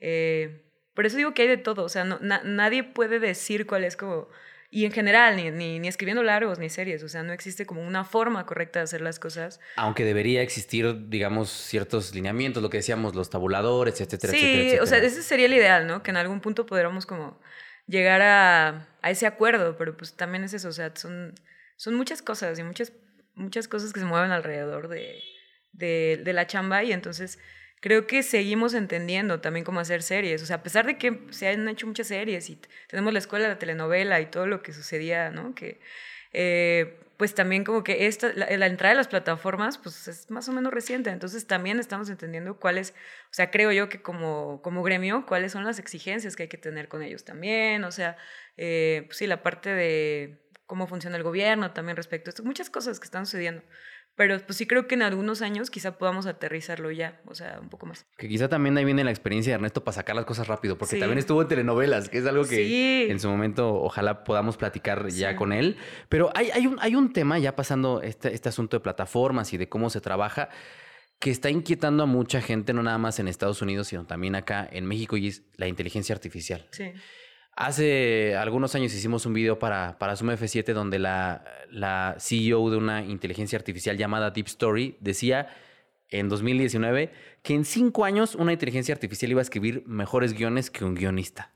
eh, por eso digo que hay de todo, o sea, nadie puede decir cuál es como... Y en general, ni, ni, ni, escribiendo largos ni series, o sea, no existe como una forma correcta de hacer las cosas. Aunque debería existir, digamos, ciertos lineamientos, lo que decíamos, los tabuladores, etcétera, sí, etcétera, etcétera. o sea, ese sería el ideal, ¿no? Que en algún punto pudiéramos como llegar a, a, ese acuerdo, pero pues también es eso, o sea, son, son muchas cosas y muchas, muchas cosas que se mueven alrededor de, de, de la chamba y entonces creo que seguimos entendiendo también cómo hacer series, o sea, a pesar de que se han hecho muchas series y tenemos la escuela de la telenovela y todo lo que sucedía, ¿no? Que... Eh, pues también como que esta, la, la, entrada de las plataformas, pues es más o menos reciente, entonces también estamos entendiendo cuáles, o sea, creo yo que como, como gremio, cuáles son las exigencias que hay que tener con ellos también, o sea, eh, pues sí, la parte de cómo funciona el gobierno también respecto a esto, muchas cosas que están sucediendo. Pero pues sí creo que en algunos años quizá podamos aterrizarlo ya, o sea, un poco más. Que quizá también ahí viene la experiencia de Ernesto para sacar las cosas rápido, porque sí. también estuvo en telenovelas, que es algo que sí. en su momento ojalá podamos platicar sí. ya con él. Pero hay, hay, un, hay un tema, ya pasando este, este asunto de plataformas y de cómo se trabaja, que está inquietando a mucha gente, no nada más en Estados Unidos, sino también acá en México, y es la inteligencia artificial. Sí. Hace algunos años hicimos un video para, para Zoom F7 donde la, la CEO de una inteligencia artificial llamada Deep Story decía en 2019 que en cinco años una inteligencia artificial iba a escribir mejores guiones que un guionista.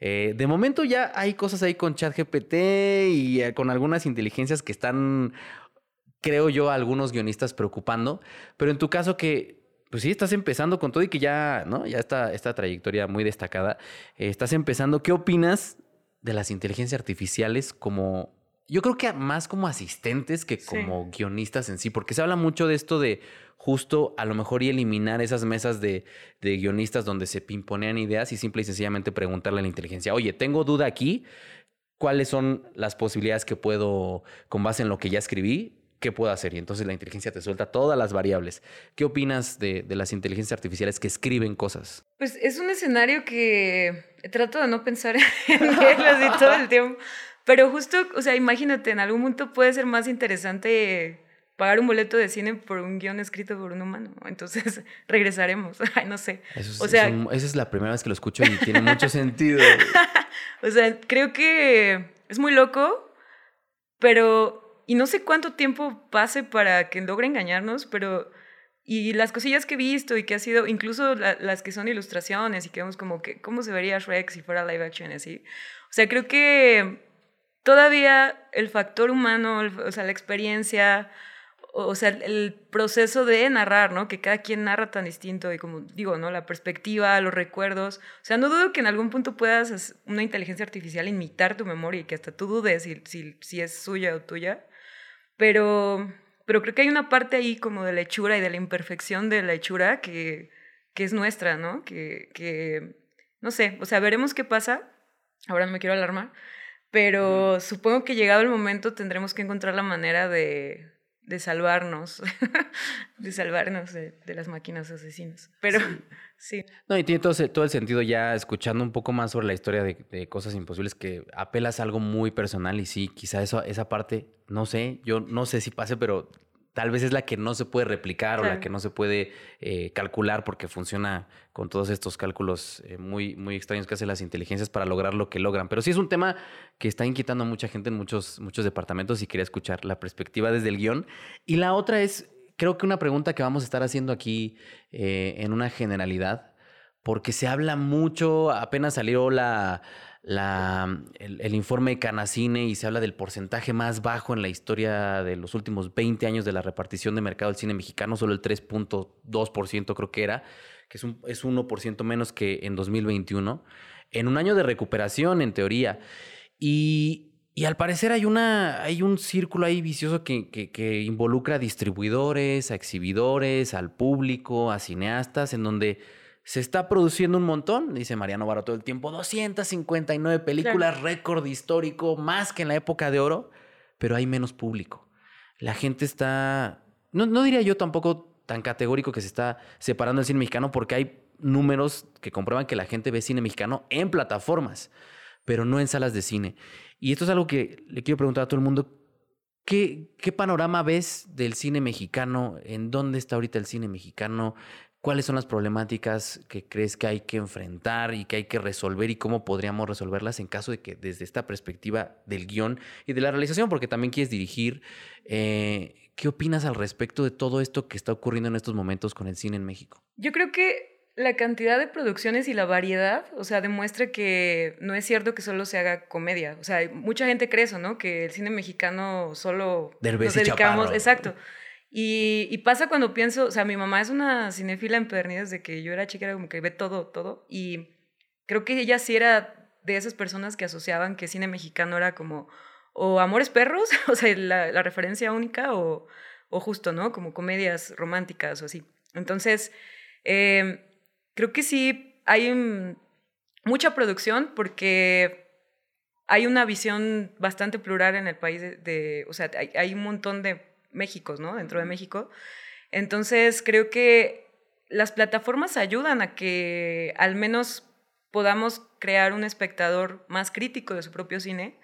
Eh, de momento ya hay cosas ahí con ChatGPT y eh, con algunas inteligencias que están, creo yo, a algunos guionistas preocupando. Pero en tu caso que pues sí, estás empezando con todo y que ya, ¿no? Ya está esta trayectoria muy destacada. Eh, estás empezando. ¿Qué opinas de las inteligencias artificiales como, yo creo que más como asistentes que como sí. guionistas en sí? Porque se habla mucho de esto de justo a lo mejor y eliminar esas mesas de, de guionistas donde se pimponean ideas y simple y sencillamente preguntarle a la inteligencia, oye, tengo duda aquí, ¿cuáles son las posibilidades que puedo, con base en lo que ya escribí, ¿qué puedo hacer? Y entonces la inteligencia te suelta todas las variables. ¿Qué opinas de, de, las inteligencias artificiales que escriben cosas? Pues es un escenario que trato de no pensar en ellos y todo el tiempo. Pero justo, o sea, imagínate, en algún momento puede ser más interesante pagar un boleto de cine por un guion escrito por un humano. Entonces regresaremos. Ay, no sé. Eso es, o sea, esa es la primera vez que lo escucho y tiene mucho sentido. o sea, creo que es muy loco, pero y no sé cuánto tiempo pase para que logre engañarnos, pero... Y las cosillas que he visto y que ha sido, incluso la, las que son ilustraciones y que vemos como que, ¿cómo se vería Shrek si fuera live action así? O sea, creo que todavía el factor humano, el, o sea, la experiencia, o, o, sea, el proceso de narrar, ¿no? Que cada quien narra tan distinto y como digo, ¿no? La perspectiva, los recuerdos. O sea, no dudo que en algún punto puedas una inteligencia artificial imitar tu memoria y que hasta tú dudes si, si, si es suya o tuya. Pero, pero creo que hay una parte ahí como de la hechura y de la imperfección de la hechura que, que es nuestra, ¿no? Que, que, no sé, o sea, veremos qué pasa. Ahora no me quiero alarmar, pero mm. supongo que llegado el momento tendremos que encontrar la manera de, de salvarnos, de salvarnos de, de, las máquinas asesinas. Pero sí. Sí. No, y tiene todo, todo, el sentido ya escuchando un poco más sobre la historia de, de, cosas imposibles que apelas a algo muy personal y sí, quizá eso, esa parte, no sé, yo no sé si pase, pero tal vez es la que no se puede replicar claro. o la que no se puede eh, calcular porque funciona con todos estos cálculos eh, muy, muy extraños que hacen las inteligencias para lograr lo que logran. Pero sí es un tema que está inquietando a mucha gente en muchos, muchos departamentos y quería escuchar la perspectiva desde el guion. Y la otra es, creo que una pregunta que vamos a estar haciendo aquí eh, en una generalidad, porque se habla mucho, apenas salió la el, el, informe de Canacine y se habla del porcentaje más bajo en la historia de los últimos 20 años de la repartición de mercado del cine mexicano, solo el 3.2% creo que era, que es, un, es 1% menos que en 2021, en un año de recuperación en teoría. Y, y al parecer hay, una, hay un círculo ahí vicioso que, que, que involucra a distribuidores, a exhibidores, al público, a cineastas, en donde se está produciendo un montón, dice Mariano Barro todo el tiempo, 259 películas, claro. récord histórico, más que en la época de oro, pero hay menos público. La gente está, no, no diría yo tampoco tan categórico que se está separando el cine mexicano porque hay números que comprueban que la gente ve cine mexicano en plataformas, pero no en salas de cine. Y esto es algo que le quiero preguntar a todo el mundo, ¿qué, ¿qué panorama ves del cine mexicano? ¿En dónde está ahorita el cine mexicano? ¿Cuáles son las problemáticas que crees que hay que enfrentar y que hay que resolver y cómo podríamos resolverlas en caso de que desde esta perspectiva del guion y de la realización, porque también quieres dirigir, eh, ¿qué opinas al respecto de todo esto que está ocurriendo en estos momentos con el cine en México? Yo creo que la cantidad de producciones y la variedad, o sea, demuestra que no es cierto que solo se haga comedia. O sea, mucha gente cree eso, ¿no? Que el cine mexicano solo Derbez nos y dedicamos, Chaparro. exacto. Y, y pasa cuando pienso, o sea, mi mamá es una cinéfila empedernida desde que yo era chica, era como que ve todo, todo. Y creo que ella sí era de esas personas que asociaban que cine mexicano era como o Amores Perros, o sea, la, la referencia única, o, o justo, ¿no? Como comedias románticas o así. Entonces, eh, creo que sí hay un- mucha producción porque hay una visión bastante plural en el país de, de- o sea, hay, hay un montón de Méxicos, ¿no? Dentro de México. Entonces, creo que las plataformas ayudan a que al menos podamos crear un espectador más crítico de su propio cine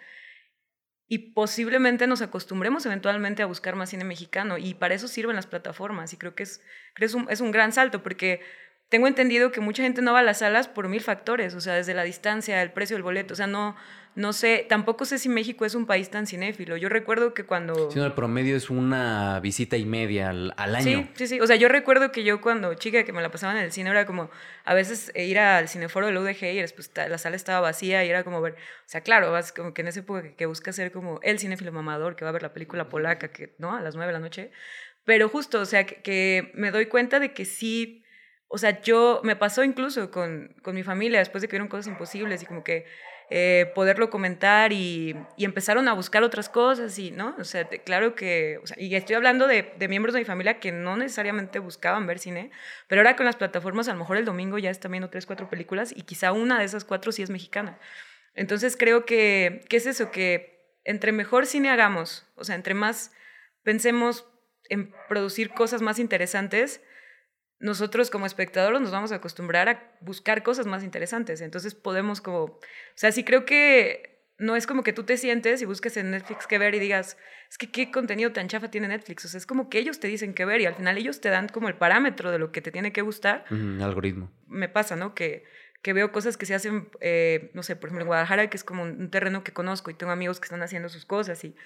y posiblemente nos acostumbremos eventualmente a buscar más cine mexicano y para eso sirven las plataformas y creo que es, creo es, un, es un gran salto porque tengo entendido que mucha gente no va a las salas por mil factores, o sea, desde la distancia, el precio del boleto, o sea, no, no sé, tampoco sé si México es un país tan cinéfilo. Yo recuerdo que cuando... Si no, el promedio es una visita y media al, al año. Sí, sí, sí. O sea, yo recuerdo que yo cuando chica que me la pasaba en el cine era como a veces eh, ir al cineforo del UDG y después la sala estaba vacía y era como ver, o sea, claro, vas como que en esa época que, que buscas ser como el cinéfilo mamador que va a ver la película polaca que, ¿no? A las nueve de la noche. Pero justo, o sea, que, que me doy cuenta de que sí, o sea, yo me pasó incluso con, con mi familia después de que vieron cosas imposibles y como que eh, poderlo comentar y, y empezaron a buscar otras cosas y, ¿no? O sea, claro que, y estoy hablando de, de miembros de mi familia que no necesariamente buscaban ver cine, pero ahora con las plataformas a lo mejor el domingo ya están viendo tres, cuatro películas y quizá una de esas cuatro sí es mexicana. Entonces creo que, ¿qué es eso? Que entre mejor cine hagamos, o sea, entre más pensemos en producir cosas más interesantes, nosotros como espectadores nos vamos a acostumbrar a buscar cosas más interesantes. Entonces podemos como, o sea, sí creo que no es como que tú te sientes y busques en Netflix qué ver y digas, es que qué contenido tan chafa tiene Netflix. O sea, es como que ellos te dicen qué ver y al final ellos te dan como el parámetro de lo que te tiene que gustar. Ujú, algoritmo. Me pasa, ¿no? Que, que veo cosas que se hacen, eh, no sé, por ejemplo, en Guadalajara, que es como un terreno que conozco y tengo amigos que están haciendo sus cosas y,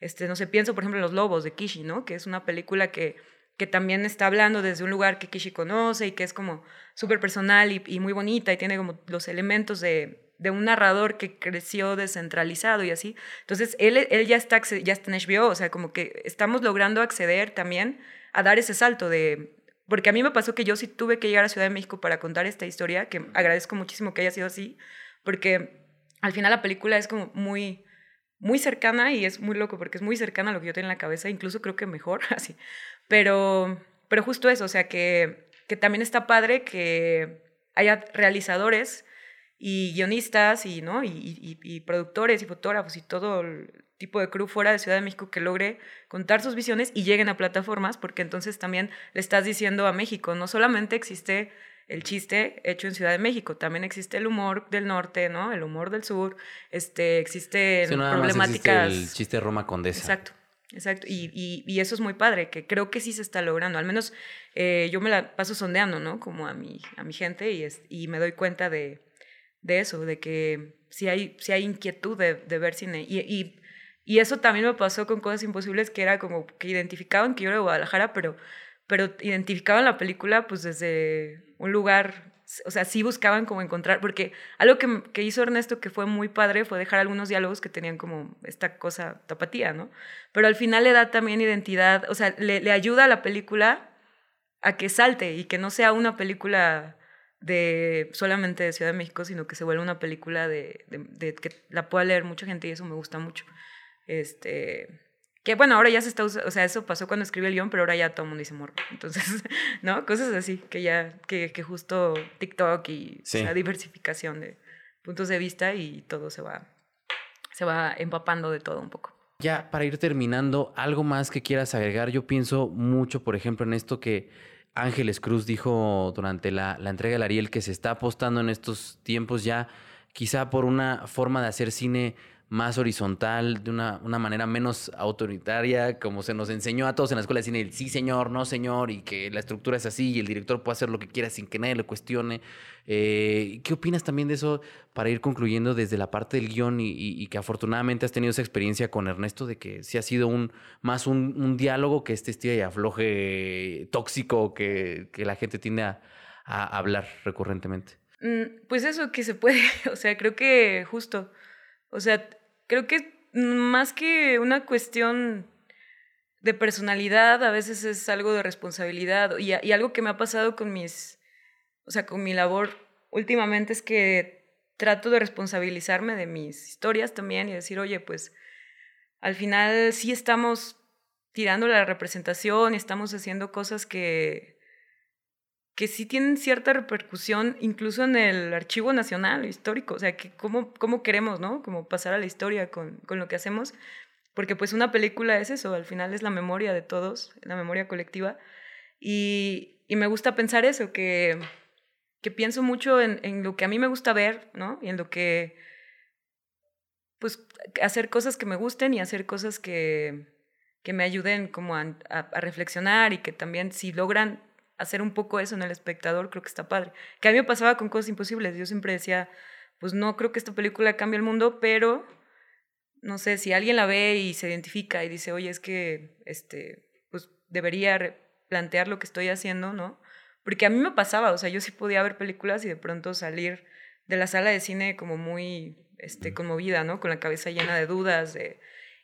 este, no sé, pienso, por ejemplo, en Los Lobos de Kishi, ¿no? Que es una película que, que también está hablando desde un lugar que Kishi conoce y que es como súper personal y, y muy bonita y tiene como los elementos de, de un narrador que creció descentralizado y así. Entonces, él, él ya, está, ya está en HBO, o sea, como que estamos logrando acceder también a dar ese salto de... Porque a mí me pasó que yo sí tuve que llegar a Ciudad de México para contar esta historia, que agradezco muchísimo que haya sido así, porque al final la película es como muy, muy cercana y es muy loco porque es muy cercana a lo que yo tenía en la cabeza, incluso creo que mejor, así. Pero, pero justo eso, o sea, que, que también está padre que haya realizadores y guionistas y, ¿no? y, y- y productores y fotógrafos y todo el tipo de crew fuera de Ciudad de México que logre contar sus visiones y lleguen a plataformas, porque entonces también le estás diciendo a México, no solamente existe el chiste hecho en Ciudad de México, también existe el humor del norte, ¿no? El humor del sur, este, existe Sí, más existe problemáticas... el chiste Roma Condesa. Exacto, exacto. Y, y- y eso es muy padre, que creo que sí se está logrando. Al menos eh, yo me la paso sondeando, ¿no? Como a mi, a mi gente y, es- y me doy cuenta de, de eso, de que sí hay, sí hay inquietud de, de ver cine. Y, y, y eso también me pasó con Cosas Imposibles, que era como que identificaban que yo era de Guadalajara, pero, pero identificaban la película pues desde un lugar, o sea, sí buscaban como encontrar, porque algo que, que hizo Ernesto que fue muy padre fue dejar algunos diálogos que tenían como esta cosa tapatía, ¿no? Pero al final le da también identidad, o sea, le, le ayuda a la película a que salte y que no sea una película de solamente de Ciudad de México, sino que se vuelva una película de, de- de que la pueda leer mucha gente y eso me gusta mucho. Este, que bueno, ahora ya se está usando, o sea, eso pasó cuando escribí el guion, pero ahora ya todo el mundo dice morro. Entonces, ¿no? Cosas así, que ya, que, que justo TikTok y Sí. la diversificación de puntos de vista y todo se va, se va empapando de todo un poco. Ya para ir terminando, algo más que quieras agregar. Yo pienso mucho, por ejemplo, en esto que Ángeles Cruz dijo durante la, la entrega del Ariel, que se está apostando en estos tiempos ya, quizá por una forma de hacer cine más horizontal, de una, una, manera menos autoritaria, como se nos enseñó a todos en la escuela de cine, el sí señor, no señor, y que la estructura es así y el director puede hacer lo que quiera sin que nadie le cuestione. Eh, ¿Qué opinas también de eso para ir concluyendo desde la parte del guion y, que afortunadamente has tenido esa experiencia con Ernesto de que sí ha sido un, más un, diálogo que este estilo y afloje tóxico que, que la gente tiende a, a hablar recurrentemente? Mm, pues eso, que se puede, o sea, creo que justo, o sea, creo que más que una cuestión de personalidad, a veces es algo de responsabilidad. Y, algo que me ha pasado con mis o sea, con mi labor últimamente es que trato de responsabilizarme de mis historias también y decir, oye, pues al final sí estamos tirando la representación y estamos haciendo cosas que, que sí tienen cierta repercusión incluso en el archivo nacional histórico, o sea, que cómo, cómo queremos, ¿no? Como pasar a la historia con, con lo que hacemos, porque pues una película es eso, al final es la memoria de todos, la memoria colectiva, y, y me gusta pensar eso, que que pienso mucho en, en, lo que a mí me gusta ver, ¿no? Y en lo que, pues, hacer cosas que me gusten y hacer cosas que, que me ayuden como a, a, reflexionar y que también si logran hacer un poco eso en el espectador, creo que está padre. Que a mí me pasaba con cosas imposibles. Yo siempre decía, pues no creo que esta película cambie el mundo, pero no sé, si alguien la ve y se identifica y dice, oye, es que, este, pues debería plantear lo que estoy haciendo, ¿no? Porque a mí me pasaba, o sea, yo sí podía ver películas y de pronto salir de la sala de cine como muy este, conmovida, ¿no? Con la cabeza llena de dudas. De,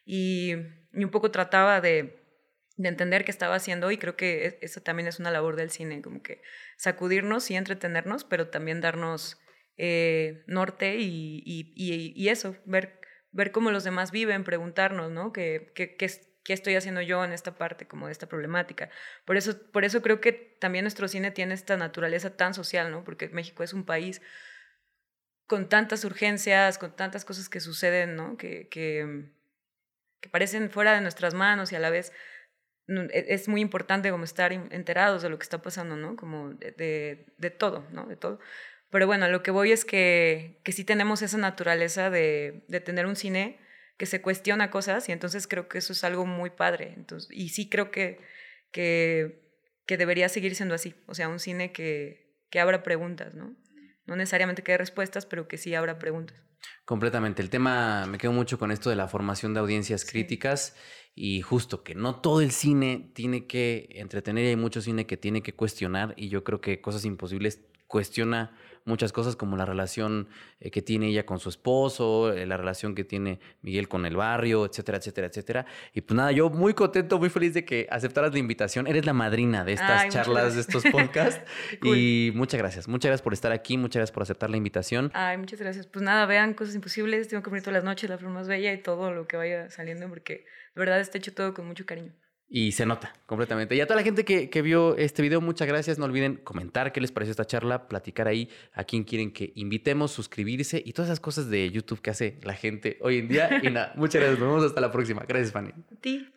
y, un poco trataba de, de, entender qué estaba haciendo y creo que e, eso también es una labor del cine, como que sacudirnos y entretenernos, pero también darnos eh, norte y, y, y, eso, ver, ver cómo los demás viven, preguntarnos, ¿no? ¿Qué, qué, qué, qué estoy haciendo yo en esta parte como de esta problemática. Por eso, por eso creo que también nuestro cine tiene esta naturaleza tan social, ¿no? Porque México es un país con tantas urgencias, con tantas cosas que suceden, ¿no? Que, que, que parecen fuera de nuestras manos y a la vez es muy importante como estar enterados de lo que está pasando, ¿no? Como de, de, todo, ¿no? De todo. Pero bueno, lo que voy es que, que sí tenemos esa naturaleza de, de tener un cine que se cuestiona cosas y entonces creo que eso es algo muy padre. Entonces, y sí creo que, que, que debería seguir siendo así, o sea, un cine que, que abra preguntas, ¿no? No necesariamente que dé respuestas, pero que sí abra preguntas. Completamente. El tema, me quedo mucho con esto de la formación de audiencias críticas y justo que no todo el cine tiene que entretener y hay mucho cine que tiene que cuestionar y yo creo que Cosas Imposibles cuestiona muchas cosas como la relación eh, que tiene ella con su esposo, eh, la relación que tiene Miguel con el barrio, etcétera, etcétera, etcétera. Y pues nada, yo muy contento, muy feliz de que aceptaras la invitación. Eres la madrina de estas charlas, de estos podcasts. Y muchas gracias, muchas gracias por estar aquí, muchas gracias por aceptar la invitación. Ay, muchas gracias. Pues nada, vean Cosas Imposibles, tengo que venir todas las noches, la flor más bella y todo lo que vaya saliendo, porque de verdad está hecho todo con mucho cariño. Y se nota completamente. Y a toda la gente que, que, vio este video, muchas gracias. No olviden comentar qué les pareció esta charla, platicar ahí a quien quieren que invitemos, suscribirse y todas esas cosas de YouTube que hace la gente hoy en día. Y nada, muchas gracias. Nos vemos hasta la próxima. Gracias, Fanny. A ti.